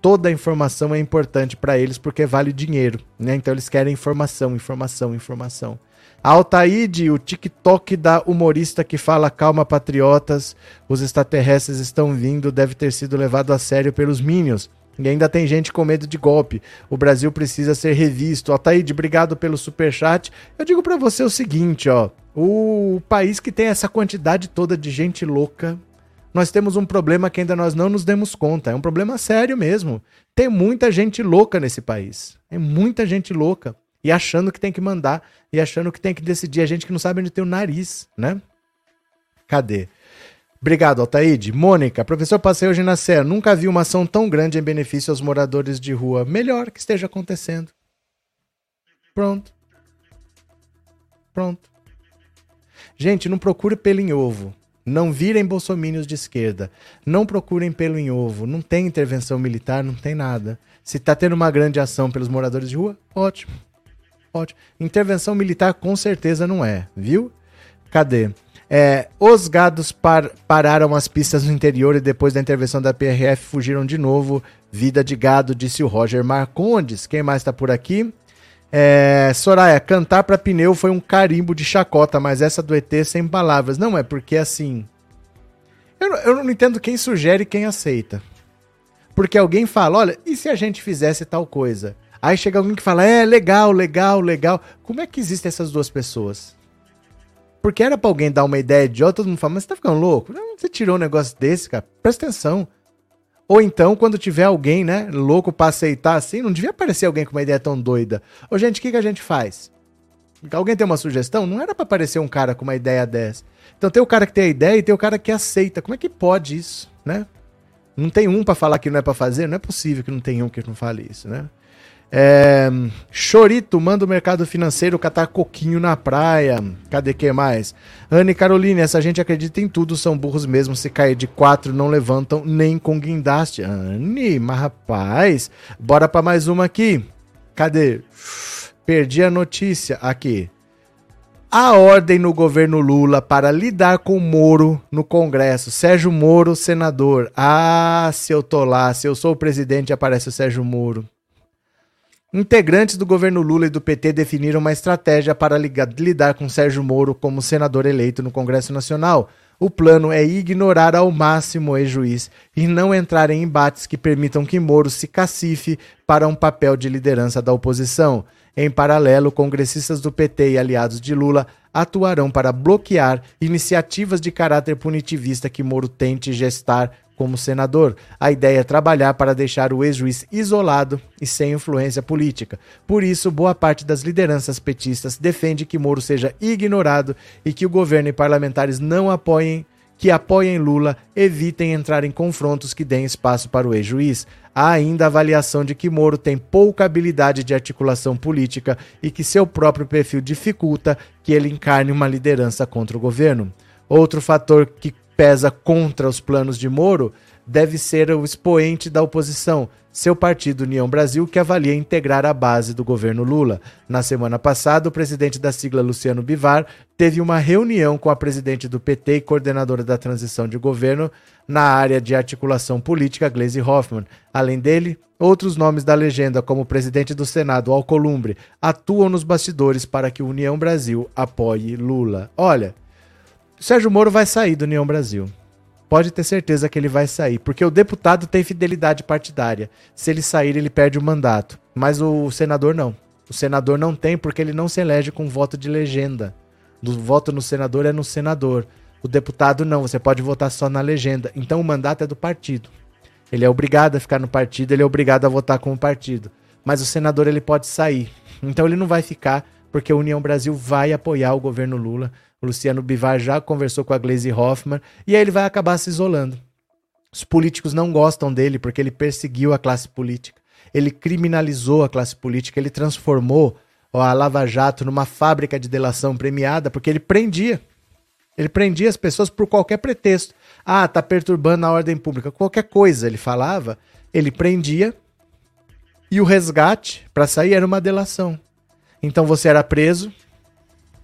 Toda a informação é importante para eles porque vale dinheiro, né? Então eles querem informação, informação, informação. Altaíde, o TikTok da humorista que fala calma patriotas, os extraterrestres estão vindo, deve ter sido levado a sério pelos Minions. E ainda tem gente com medo de golpe. O Brasil precisa ser revisto. Altaíde, obrigado pelo super chat. Eu digo para você o seguinte, ó, o país que tem essa quantidade toda de gente louca, nós temos um problema que ainda nós não nos demos conta. É um problema sério mesmo. Tem muita gente louca nesse país. É muita gente louca e achando que tem que mandar e achando que tem que decidir. A gente que não sabe onde tem o nariz, né? Cadê? Obrigado, Altaíde. Mônica, professor, passei hoje na Serra. Nunca vi uma ação tão grande em benefício aos moradores de rua. Melhor que esteja acontecendo. Pronto. Pronto. Gente, não procure pelo em ovo. Não virem bolsomínios de esquerda. Não procurem pelo em ovo. Não tem intervenção militar, não tem nada. Se tá tendo uma grande ação pelos moradores de rua, ótimo. Ótimo. Intervenção militar com certeza não é, viu? Cadê? É, os gados par pararam as pistas no interior e depois da intervenção da PRF fugiram de novo. Vida de gado, disse o Roger Marcondes. Quem mais está por aqui? É, Soraya, cantar para pneu foi um carimbo de chacota, mas essa do ET sem palavras. Não, é porque assim. Eu, eu não entendo quem sugere e quem aceita. Porque alguém fala: olha, e se a gente fizesse tal coisa? Aí chega alguém que fala: é, legal, legal, legal. Como é que existem essas duas pessoas? Porque era pra alguém dar uma ideia idiota, todo mundo fala: mas você tá ficando louco? Não, você tirou um negócio desse, cara. Presta atenção. Ou então, quando tiver alguém, né, louco pra aceitar assim, não devia aparecer alguém com uma ideia tão doida. Ô, gente, o que, que a gente faz? Alguém tem uma sugestão? Não era para aparecer um cara com uma ideia dessa. Então tem o cara que tem a ideia e tem o cara que aceita. Como é que pode isso, né? Não tem um para falar que não é para fazer? Não é possível que não tenha um que não fale isso, né? É, Chorito manda o mercado financeiro catar coquinho na praia. Cadê que mais? Anne Caroline, essa gente acredita em tudo, são burros mesmo. Se cair de quatro, não levantam nem com guindaste. Anne, mas rapaz, bora para mais uma aqui. Cadê? Perdi a notícia aqui. A ordem no governo Lula para lidar com Moro no Congresso. Sérgio Moro, senador. Ah, se eu tô lá, se eu sou o presidente, aparece o Sérgio Moro. Integrantes do governo Lula e do PT definiram uma estratégia para lidar com Sérgio Moro como senador eleito no Congresso Nacional. O plano é ignorar ao máximo o ex-juiz e não entrar em embates que permitam que Moro se cacife para um papel de liderança da oposição. Em paralelo, congressistas do PT e aliados de Lula atuarão para bloquear iniciativas de caráter punitivista que Moro tente gestar como senador. A ideia é trabalhar para deixar o ex-juiz isolado e sem influência política. Por isso, boa parte das lideranças petistas defende que Moro seja ignorado e que o governo e parlamentares não apoiem que apoiem Lula evitem entrar em confrontos que deem espaço para o ex-juiz. Há ainda a avaliação de que Moro tem pouca habilidade de articulação política e que seu próprio perfil dificulta que ele encarne uma liderança contra o governo. Outro fator que pesa contra os planos de Moro deve ser o expoente da oposição, seu partido União Brasil, que avalia integrar a base do governo Lula. Na semana passada, o presidente da sigla Luciano Bivar teve uma reunião com a presidente do PT e coordenadora da transição de governo na área de articulação política, Gleisi Hoffmann. Além dele, outros nomes da legenda, como o presidente do Senado, Alcolumbre, atuam nos bastidores para que União Brasil apoie Lula. Olha, Sérgio Moro vai sair do União Brasil. Pode ter certeza que ele vai sair, porque o deputado tem fidelidade partidária. Se ele sair, ele perde o mandato. Mas o senador não. O senador não tem porque ele não se elege com voto de legenda. O voto no senador é no senador. O deputado não, você pode votar só na legenda. Então o mandato é do partido. Ele é obrigado a ficar no partido, ele é obrigado a votar com o partido. Mas o senador ele pode sair. Então ele não vai ficar porque a União Brasil vai apoiar o governo Lula o Luciano Bivar já conversou com a Glaze Hoffman e aí ele vai acabar se isolando. Os políticos não gostam dele porque ele perseguiu a classe política. Ele criminalizou a classe política, ele transformou a Lava Jato numa fábrica de delação premiada porque ele prendia. Ele prendia as pessoas por qualquer pretexto. Ah, tá perturbando a ordem pública. Qualquer coisa ele falava, ele prendia e o resgate para sair era uma delação. Então você era preso,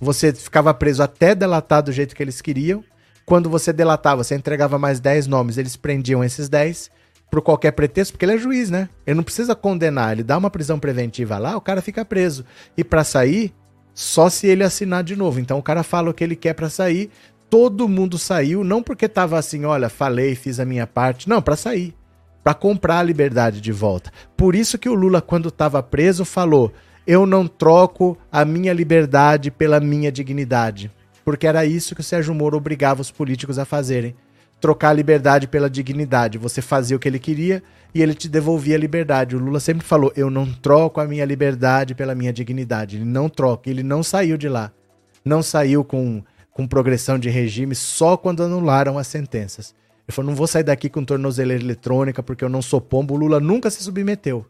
você ficava preso até delatar do jeito que eles queriam. Quando você delatava, você entregava mais 10 nomes, eles prendiam esses 10 por qualquer pretexto, porque ele é juiz, né? Ele não precisa condenar, ele dá uma prisão preventiva lá, o cara fica preso. E para sair, só se ele assinar de novo. Então o cara fala o que ele quer para sair, todo mundo saiu, não porque tava assim, olha, falei, fiz a minha parte, não, para sair, para comprar a liberdade de volta. Por isso que o Lula quando estava preso falou: "Eu não troco a minha liberdade pela minha dignidade", porque era isso que o Sérgio Moro obrigava os políticos a fazerem trocar a liberdade pela dignidade. Você fazia o que ele queria e ele te devolvia a liberdade. O Lula sempre falou: eu não troco a minha liberdade pela minha dignidade. Ele não troca. Ele não saiu de lá. Não saiu com, com progressão de regime só quando anularam as sentenças. Ele falou: não vou sair daqui com tornozeleira eletrônica porque eu não sou pombo. O Lula nunca se submeteu.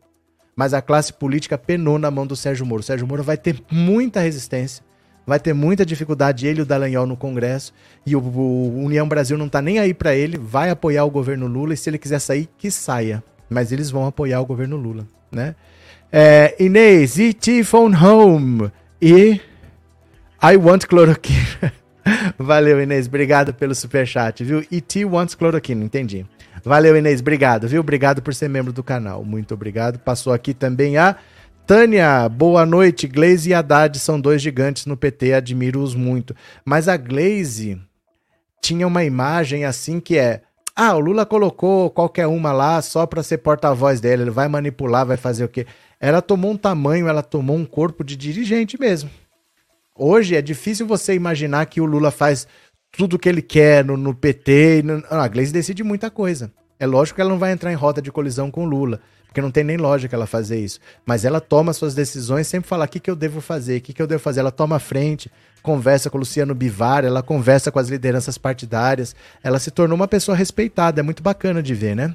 Mas a classe política penou na mão do Sérgio Moro. O Sérgio Moro vai ter muita resistência vai ter muita dificuldade ele e o Dallagnol no Congresso e o, o União Brasil não tá nem aí para ele, vai apoiar o governo Lula e se ele quiser sair, que saia. Mas eles vão apoiar o governo Lula, né? É, Inês, E.T. Phone Home e I Want Chloroquine. Valeu, Inês, obrigado pelo superchat, viu? E.T. Wants Chloroquine, entendi. Valeu, Inês, obrigado, viu? Obrigado por ser membro do canal, muito obrigado. Passou aqui também a Tânia, boa noite. Glaze e Haddad são dois gigantes no PT, admiro-os muito. Mas a Glaze tinha uma imagem assim que é: ah, o Lula colocou qualquer uma lá só para ser porta-voz dele, ele vai manipular, vai fazer o quê? Ela tomou um tamanho, ela tomou um corpo de dirigente mesmo. Hoje é difícil você imaginar que o Lula faz tudo que ele quer no, no PT. No... a Glaze decide muita coisa. É lógico que ela não vai entrar em rota de colisão com Lula porque não tem nem lógica ela fazer isso. Mas ela toma suas decisões, sempre fala o que, que eu devo fazer, o que, que eu devo fazer. Ela toma a frente, conversa com o Luciano Bivar, ela conversa com as lideranças partidárias. Ela se tornou uma pessoa respeitada, é muito bacana de ver, né?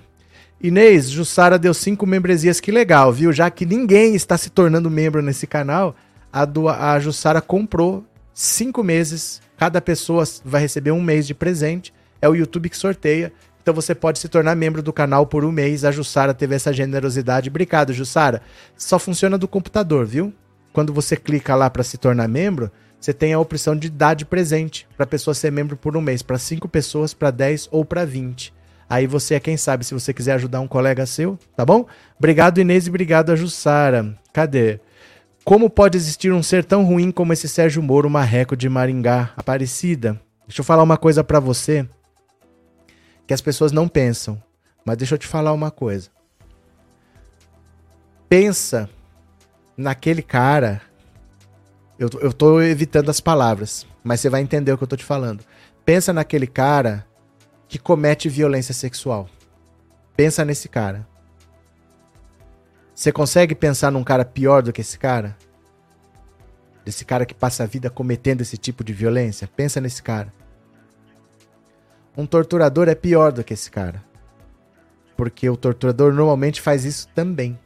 Inês, Jussara deu cinco membresias, que legal, viu? Já que ninguém está se tornando membro nesse canal, a, do, a Jussara comprou cinco meses. Cada pessoa vai receber um mês de presente. É o YouTube que sorteia. Então você pode se tornar membro do canal por um mês. A Jussara teve essa generosidade. Obrigado, Jussara. Só funciona do computador, viu? Quando você clica lá para se tornar membro, você tem a opção de dar de presente para pessoa ser membro por um mês, para cinco pessoas, para 10 ou para 20. Aí você é quem sabe se você quiser ajudar um colega seu, tá bom? Obrigado, Inês, e obrigado a Jussara. Cadê? Como pode existir um ser tão ruim como esse Sérgio Moro, marreco de Maringá, Aparecida? Deixa eu falar uma coisa para você que as pessoas não pensam. Mas deixa eu te falar uma coisa. Pensa naquele cara. Eu, eu tô evitando as palavras, mas você vai entender o que eu tô te falando. Pensa naquele cara que comete violência sexual. Pensa nesse cara. Você consegue pensar num cara pior do que esse cara? Desse cara que passa a vida cometendo esse tipo de violência? Pensa nesse cara. Um torturador é pior do que esse cara. Porque o torturador normalmente faz isso também.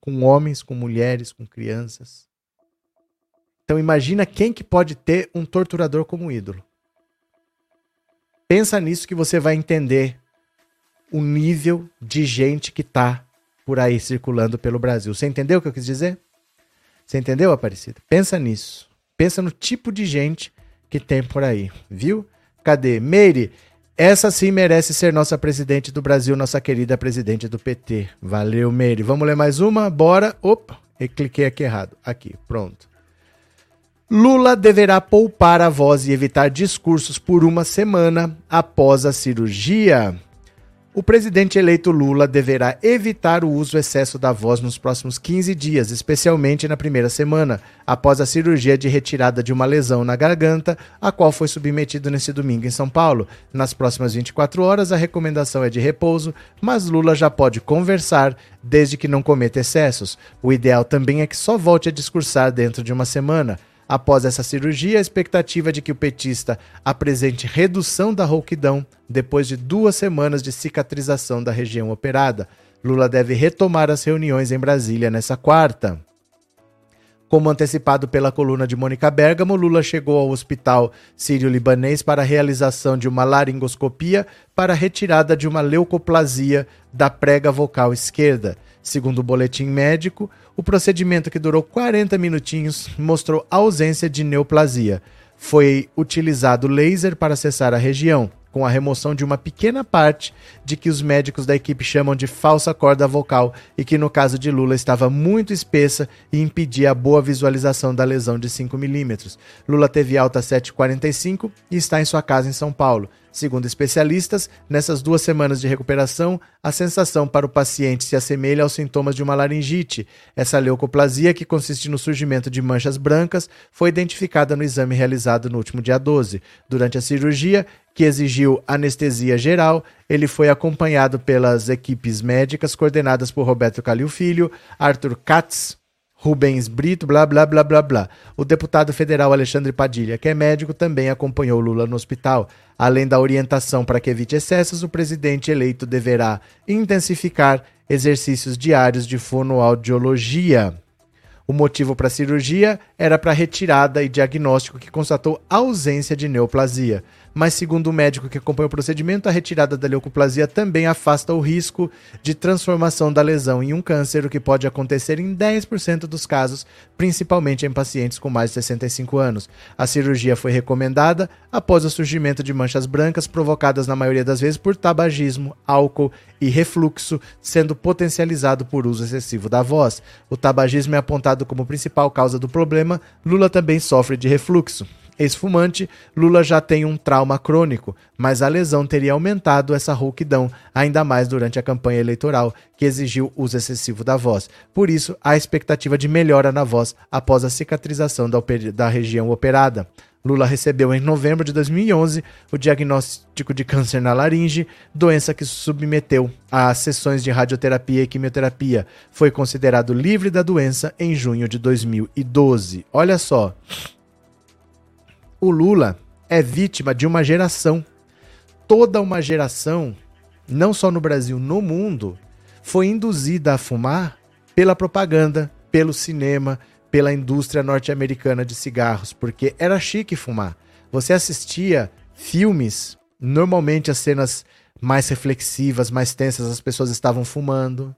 Com homens, com mulheres, com crianças. Então imagina quem que pode ter um torturador como ídolo. Pensa nisso que você vai entender o nível de gente que tá por aí circulando pelo Brasil. Você entendeu o que eu quis dizer? Você entendeu, Aparecida? Pensa nisso. Pensa no tipo de gente que tem por aí, viu? Cadê? Meire, essa sim merece ser nossa presidente do Brasil, nossa querida presidente do PT. Valeu, Meire. Vamos ler mais uma? Bora. Opa, eu cliquei aqui errado. Aqui, pronto. Lula deverá poupar a voz e evitar discursos por uma semana após a cirurgia. O presidente eleito Lula deverá evitar o uso excesso da voz nos próximos 15 dias, especialmente na primeira semana, após a cirurgia de retirada de uma lesão na garganta, a qual foi submetido nesse domingo em São Paulo. Nas próximas 24 horas, a recomendação é de repouso, mas Lula já pode conversar desde que não cometa excessos. O ideal também é que só volte a discursar dentro de uma semana. Após essa cirurgia, a expectativa é de que o petista apresente redução da rouquidão depois de duas semanas de cicatrização da região operada. Lula deve retomar as reuniões em Brasília nessa quarta. Como antecipado pela coluna de Mônica Bergamo, Lula chegou ao hospital sírio-libanês para a realização de uma laringoscopia para a retirada de uma leucoplasia da prega vocal esquerda. Segundo o boletim médico, o procedimento que durou 40 minutinhos mostrou ausência de neoplasia. Foi utilizado laser para acessar a região. com a remoção de uma pequena parte de que os médicos da equipe chamam de falsa corda vocal e que no caso de Lula estava muito espessa e impedia a boa visualização da lesão de 5 milímetros. Lula teve alta 7,45 e está em sua casa em São Paulo. Segundo especialistas, nessas duas semanas de recuperação, a sensação para o paciente se assemelha aos sintomas de uma laringite. Essa leucoplasia, que consiste no surgimento de manchas brancas, foi identificada no exame realizado no último dia 12. Durante a cirurgia, que exigiu anestesia geral, ele foi acompanhado pelas equipes médicas coordenadas por Roberto Calil Filho, Arthur Katz, Rubens Brito, blá blá blá blá blá. O deputado federal Alexandre Padilha, que é médico, também acompanhou Lula no hospital. Além da orientação para que evite excessos, o presidente eleito deverá intensificar exercícios diários de fonoaudiologia. O motivo para a cirurgia era para retirada e diagnóstico que constatou ausência de neoplasia mas segundo o médico que acompanha o procedimento, a retirada da leucoplasia também afasta o risco de transformação da lesão em um câncer, o que pode acontecer em 10% dos casos, principalmente em pacientes com mais de 65 anos. A cirurgia foi recomendada após o surgimento de manchas brancas provocadas na maioria das vezes por tabagismo, álcool e refluxo, sendo potencializado por uso excessivo da voz. O tabagismo é apontado como principal causa do problema. Lula também sofre de refluxo. Ex-fumante, Lula já tem um trauma crônico, mas a lesão teria aumentado essa rouquidão, ainda mais durante a campanha eleitoral, que exigiu uso excessivo da voz. Por isso, há expectativa de melhora na voz após a cicatrização da, da região operada. Lula recebeu em novembro de 2011 o diagnóstico de câncer na laringe, doença que submeteu a sessões de radioterapia e quimioterapia. Foi considerado livre da doença em junho de 2012. Olha só, o Lula é vítima de uma geração. Toda uma geração, não só no Brasil, no mundo, foi induzida a fumar pela propaganda, pelo cinema, pela indústria norte-americana de cigarros, porque era chique fumar. Você assistia filmes, normalmente as cenas mais reflexivas, mais tensas, as pessoas estavam fumando,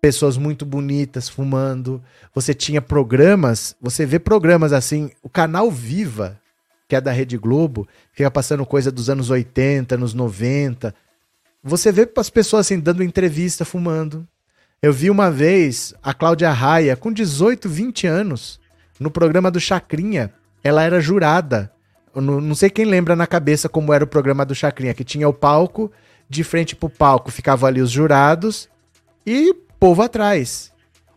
pessoas muito bonitas fumando. Você tinha programas, você vê programas assim, o canal Viva que é da Rede Globo, fica passando coisa dos anos 80, anos 90. Você vê as pessoas assim dando entrevista fumando. Eu vi uma vez a Cláudia Raia, com 18, 20 anos, no programa do Chacrinha. Ela era jurada. Não, não sei quem lembra na cabeça como era o programa do Chacrinha, que tinha o palco, de frente pro palco ficavam ali os jurados e povo atrás.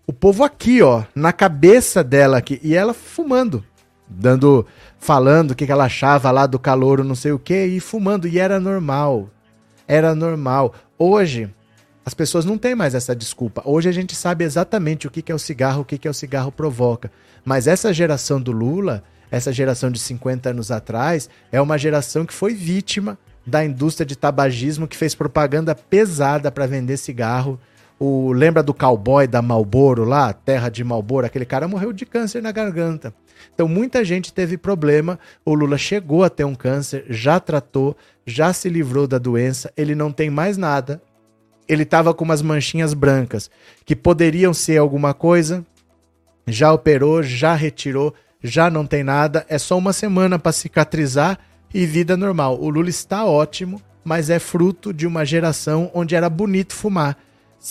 O povo aqui, ó, na cabeça dela aqui, e ela fumando, dando falando o que, que ela achava lá do calor, não sei o que, e fumando. E era normal. Era normal. Hoje, as pessoas não têm mais essa desculpa. Hoje a gente sabe exatamente o que, que é o cigarro, o que, que é o cigarro provoca. Mas essa geração do Lula, essa geração de 50 anos atrás, é uma geração que foi vítima da indústria de tabagismo que fez propaganda pesada para vender cigarro. O, lembra do cowboy da Malboro lá, terra de Malboro? Aquele cara morreu de câncer na garganta. Então muita gente teve problema. O Lula chegou a ter um câncer, já tratou, já se livrou da doença, ele não tem mais nada. Ele estava com umas manchinhas brancas que poderiam ser alguma coisa. Já operou, já retirou, já não tem nada. É só uma semana para cicatrizar e vida normal. O Lula está ótimo, mas é fruto de uma geração onde era bonito fumar.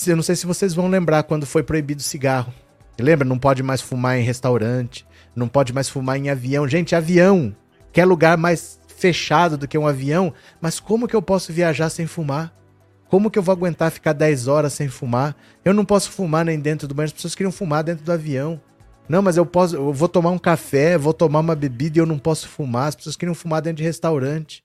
Eu não sei se vocês vão lembrar quando foi proibido cigarro. Lembra? Não pode mais fumar em restaurante, não pode mais fumar em avião. Gente, avião, quer lugar mais fechado do que um avião, mas como que eu posso viajar sem fumar? Como que eu vou aguentar ficar 10 horas sem fumar? Eu não posso fumar nem dentro do banho, as pessoas queriam fumar dentro do avião. Não, mas eu posso, eu vou tomar um café, vou tomar uma bebida e eu não posso fumar. As pessoas queriam fumar dentro de restaurante.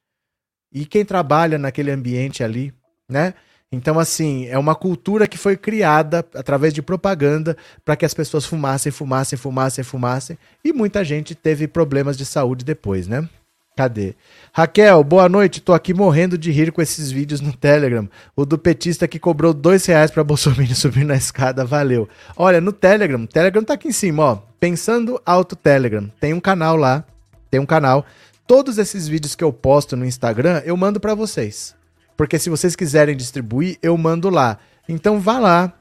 E quem trabalha naquele ambiente ali, né? Então, assim, é uma cultura que foi criada através de propaganda para que as pessoas fumassem, fumassem, fumassem, fumassem. E muita gente teve problemas de saúde depois, né? Cadê? Raquel, boa noite. Tô aqui morrendo de rir com esses vídeos no Telegram. O do petista que cobrou dois reais pra Bolsonaro subir na escada, valeu. Olha, no Telegram, o Telegram tá aqui em cima, ó. Pensando Alto Telegram. Tem um canal lá. Tem um canal. Todos esses vídeos que eu posto no Instagram, eu mando para vocês. Porque se vocês quiserem distribuir, eu mando lá. Então vá lá.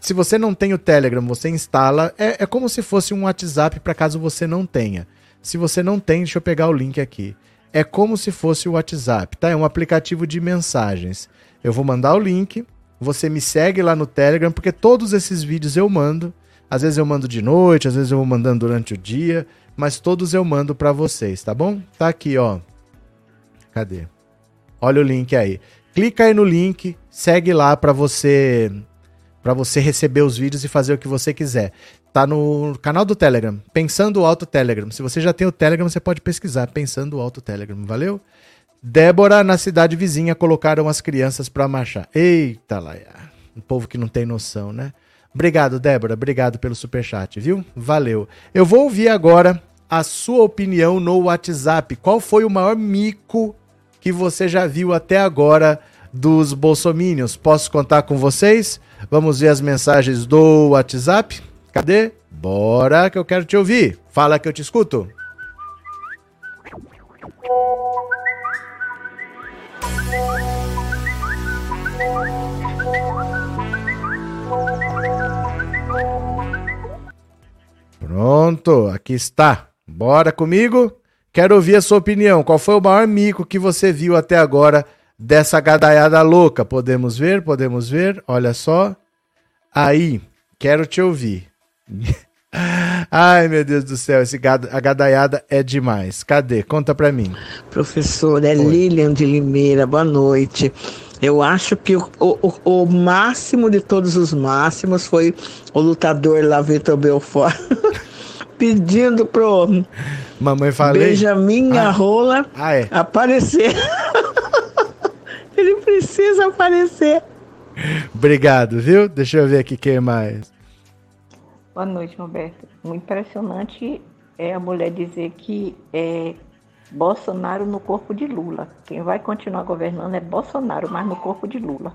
Se você não tem o Telegram, você instala. É, é como se fosse um WhatsApp para caso você não tenha. Se você não tem, deixa eu pegar o link aqui. é como se fosse o WhatsApp, tá? É um aplicativo de mensagens. Eu vou mandar o link, você me segue lá no Telegram, porque todos esses vídeos eu mando. Às vezes eu mando de noite, às vezes eu vou mandando durante o dia, mas todos eu mando para vocês, tá bom? Tá aqui, ó. Cadê? Olha o link aí. Clica aí no link, segue lá para você para você receber os vídeos e fazer o que você quiser. Tá no canal do Telegram, Pensando Alto Telegram. Se você já tem o Telegram, você pode pesquisar Pensando Alto Telegram, valeu? Débora, na cidade vizinha, colocaram as crianças para marchar. Eita, Laia. Um povo que não tem noção, né? Obrigado, Débora. Obrigado pelo superchat, viu? Valeu. Eu vou ouvir agora a sua opinião no WhatsApp. Qual foi o maior mico que você já viu até agora dos bolsomínios? Posso contar com vocês? Vamos ver as mensagens do WhatsApp? Cadê? Bora que eu quero te ouvir. Fala que eu te escuto. Pronto, aqui está. Bora comigo? Quero ouvir a sua opinião. Qual foi o maior mico que você viu até agora dessa gadaiada louca? Podemos ver? Podemos ver? Olha só. Aí, quero te ouvir. Ai, meu Deus do céu, esse gada, a gadaiada é demais. Cadê? Conta pra mim. Professor, é Oi. Lilian de Limeira, boa noite. Eu acho que o, o, o, máximo de todos os máximos foi o lutador lá, Vitor Belfort, pedindo pro Mamãe falei. Benjamin ah. Rola ah, é. aparecer. Ele precisa aparecer. Obrigado, viu? Deixa eu ver aqui quem mais. Boa noite, Roberto. Muito impressionante é a mulher dizer que é Bolsonaro no corpo de Lula. Quem vai continuar governando é Bolsonaro, mas no corpo de Lula.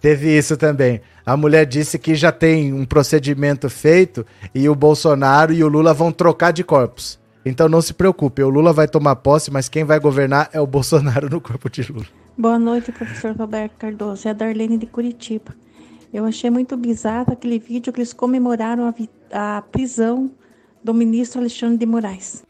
Teve isso também. A mulher disse que já tem um procedimento feito e o Bolsonaro e o Lula vão trocar de corpos. Então não se preocupe, o Lula vai tomar posse, mas quem vai governar é o Bolsonaro no corpo de Lula. Boa noite, professor Roberto Cardoso. É a Darlene de Curitiba. Eu achei muito bizarro aquele vídeo que eles comemoraram a, a prisão do ministro Alexandre de Moraes.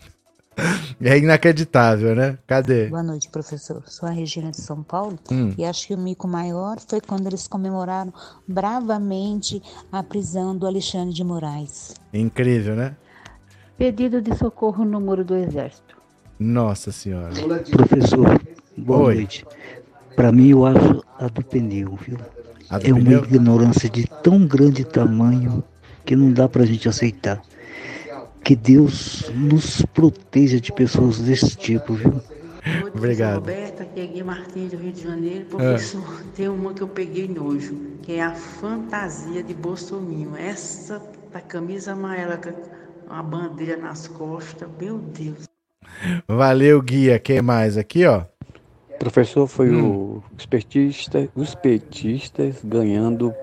É inacreditável, né? Cadê? Boa noite, professor. Sou a Regina de São Paulo hum. e acho que o mico maior foi quando eles comemoraram bravamente a prisão do Alexandre de Moraes. Incrível, né? Pedido de socorro no muro do Exército. Nossa Senhora. Professor, boa Oi. noite. Para mim, eu acho a do pneu, viu? Do é uma pneu? ignorância de tão grande tamanho que não dá para a gente aceitar. Que Deus nos proteja de pessoas desse tipo, viu? Obrigado. Roberta, aqui é Gui Martins do Rio de Janeiro. Professor, é. tem uma que eu peguei nojo, que é a fantasia de Bolsonaro. Essa da camisa amarela com a bandeira nas costas, meu Deus. Valeu, Guia. Quem mais aqui, ó? Professor, foi hum. o petista, os petistas ganhando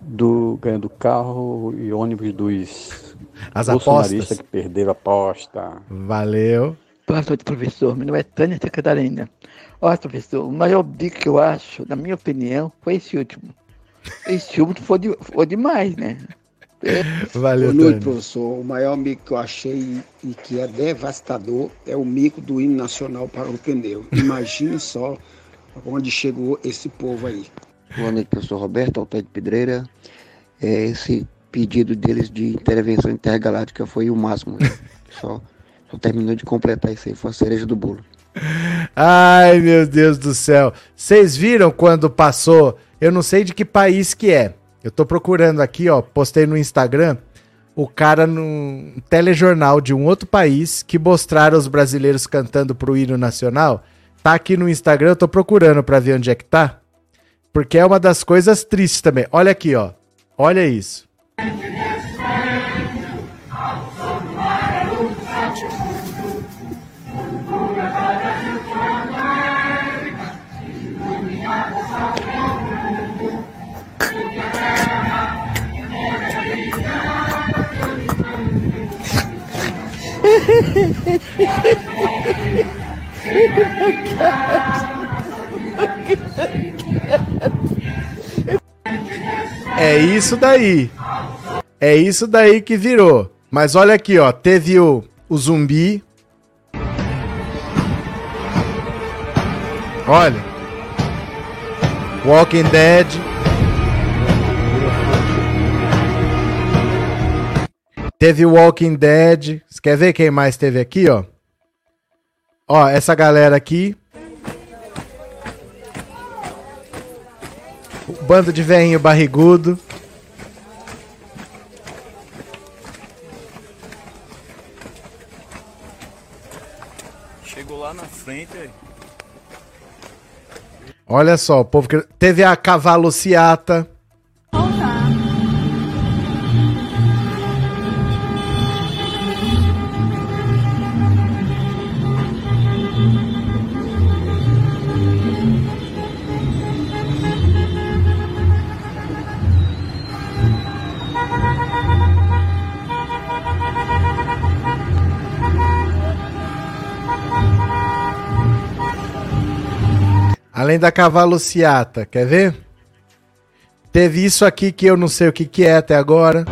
do ganhando carro e ônibus dos as apostas que perderam a aposta. Valeu. Boa noite, professor. Meu nome é Tânia Catarina. Olha, professor, o maior bico que eu acho, na minha opinião, foi esse último. Esse último foi, de, foi demais, né? Valeu, Boa noite, professor. O maior mico que eu achei e que é devastador é o mico do hino nacional para o pneu. Imagine só onde chegou esse povo aí. Boa noite, professor Roberto Alter de Pedreira. É, esse pedido deles de intervenção intergaláctica foi o máximo. Só, só terminou de completar isso aí, foi a cereja do bolo. Ai, meu Deus do céu. Vocês viram quando passou? Eu não sei de que país que é. Eu tô procurando aqui, ó, postei no Instagram o cara num telejornal de um outro país que mostraram os brasileiros cantando pro hino nacional. Tá aqui no Instagram, eu tô procurando para ver onde é que tá. Porque é uma das coisas tristes também. Olha aqui, ó. Olha isso. É isso daí. É isso daí que virou. Mas olha aqui, ó. Teve o, o zumbi. Olha. Walking Dead. Teve Walking Dead. Você quer ver quem mais teve aqui, ó? Ó, essa galera aqui. O bando de velhinho barrigudo. Chegou lá na frente aí. Olha só, o povo que... teve a cavalociata. Além da cavalociata, quer ver? Teve isso aqui que eu não sei o que, que é até agora.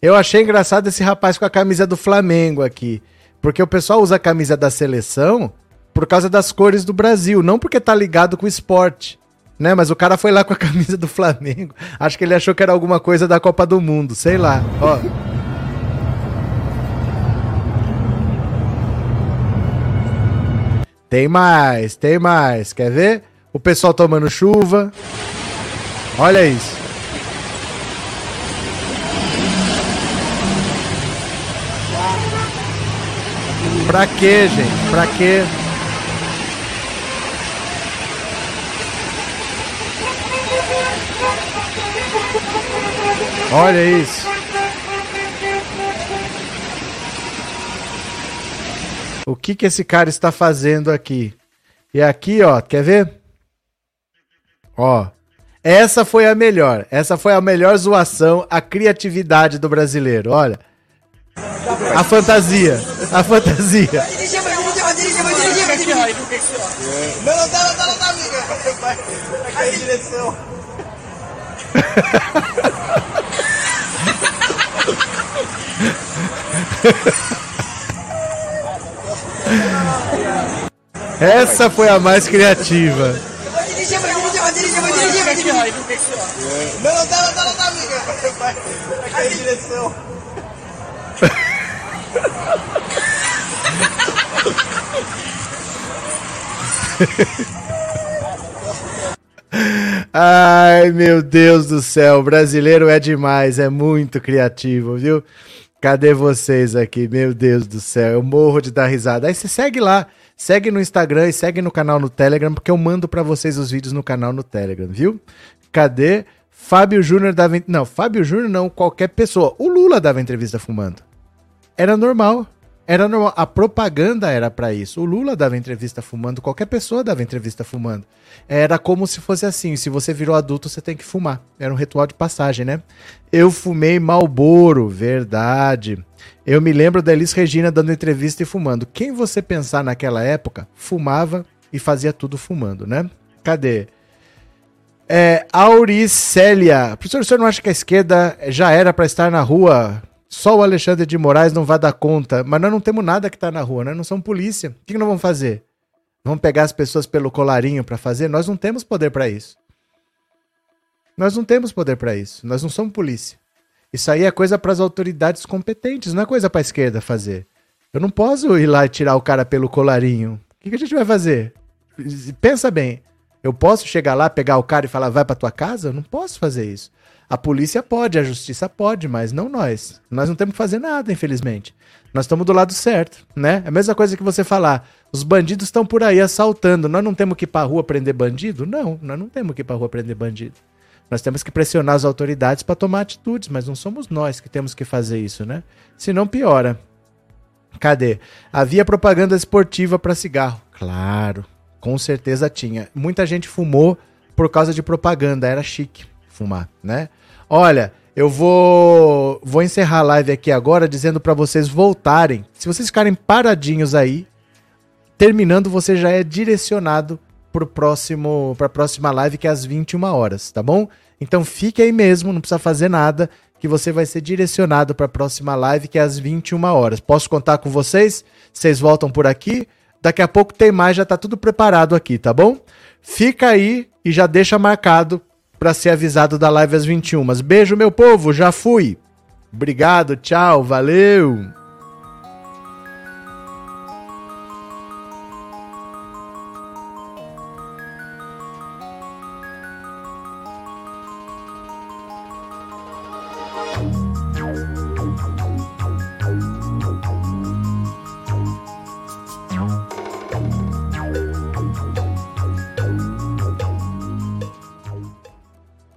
Eu achei engraçado esse rapaz com a camisa do Flamengo aqui. Porque o pessoal usa a camisa da seleção por causa das cores do Brasil, não porque tá ligado com o esporte. Né, mas o cara foi lá com a camisa do Flamengo. Acho que ele achou que era alguma coisa da Copa do Mundo, sei lá. Ó. Tem mais, tem mais. Quer ver? O pessoal tomando chuva. Olha isso. Pra quê, gente? Pra quê? Olha isso. O que que esse cara está fazendo aqui? E aqui, ó, quer ver? Ó, essa foi a melhor. Essa foi a melhor zoação, a criatividade do brasileiro. Olha. A fantasia. A fantasia. Vai dirigir, vai. Não, não não não amiga. Vai, vai cair direção. Essa foi a mais criativa. Vai dirigir, vai dirigir, vai dirigir, vai dirigir, vai. Não, não não não amiga. Vai, vai cair direção. Ai, meu Deus do céu, o brasileiro é demais, é muito criativo, viu? Cadê vocês aqui? Meu Deus do céu, eu morro de dar risada. Aí você segue lá, segue no Instagram e segue no canal no Telegram, porque eu mando para vocês os vídeos no canal no Telegram, viu? Cadê? Fábio Júnior dava. Não, Fábio Júnior não, qualquer pessoa. O Lula dava entrevista fumando. Era normal. Era normal. A propaganda era para isso. O Lula dava entrevista fumando, qualquer pessoa dava entrevista fumando. Era como se fosse assim: se você virou adulto, você tem que fumar. Era um ritual de passagem, né? Eu fumei Malboro, verdade. Eu me lembro da Elis Regina dando entrevista e fumando. Quem você pensar naquela época, fumava e fazia tudo fumando, né? Cadê? É, Auricélia. Professor, o senhor não acha que a esquerda já era para estar na rua? Só o Alexandre de Moraes não vai dar conta. Mas nós não temos nada que tá na rua, nós não somos polícia. O que, que nós vamos fazer? Vamos pegar as pessoas pelo colarinho para fazer? Nós não temos poder para isso. Nós não temos poder para isso. Nós não somos polícia. Isso aí é coisa para as autoridades competentes, não é coisa para a esquerda fazer. Eu não posso ir lá e tirar o cara pelo colarinho. O que, que a gente vai fazer? Pensa bem. Eu posso chegar lá, pegar o cara e falar, vai pra tua casa? Eu não posso fazer isso. A polícia pode, a justiça pode, mas não nós. Nós não temos que fazer nada, infelizmente. Nós estamos do lado certo, né? É a mesma coisa que você falar, os bandidos estão por aí assaltando, nós não temos que ir pra rua prender bandido? Não, nós não temos que ir pra rua prender bandido. Nós temos que pressionar as autoridades para tomar atitudes, mas não somos nós que temos que fazer isso, né? Senão piora. Cadê? Havia propaganda esportiva para cigarro. Claro, com certeza tinha. Muita gente fumou por causa de propaganda, era chique fumar, né? Olha, Eu vou, vou encerrar a live aqui agora dizendo para vocês voltarem. Se vocês ficarem paradinhos aí, terminando você já é direcionado pro próximo para a próxima live que é às 21 horas, tá bom? Então fique aí mesmo, não precisa fazer nada, que você vai ser direcionado para a próxima live que é às 21 horas. Posso contar com vocês? Vocês voltam por aqui? Daqui a pouco tem mais, já tá tudo preparado aqui, tá bom? Fica aí e já deixa marcado para ser avisado da live às 21. Beijo, meu povo, já fui. Obrigado, tchau, valeu.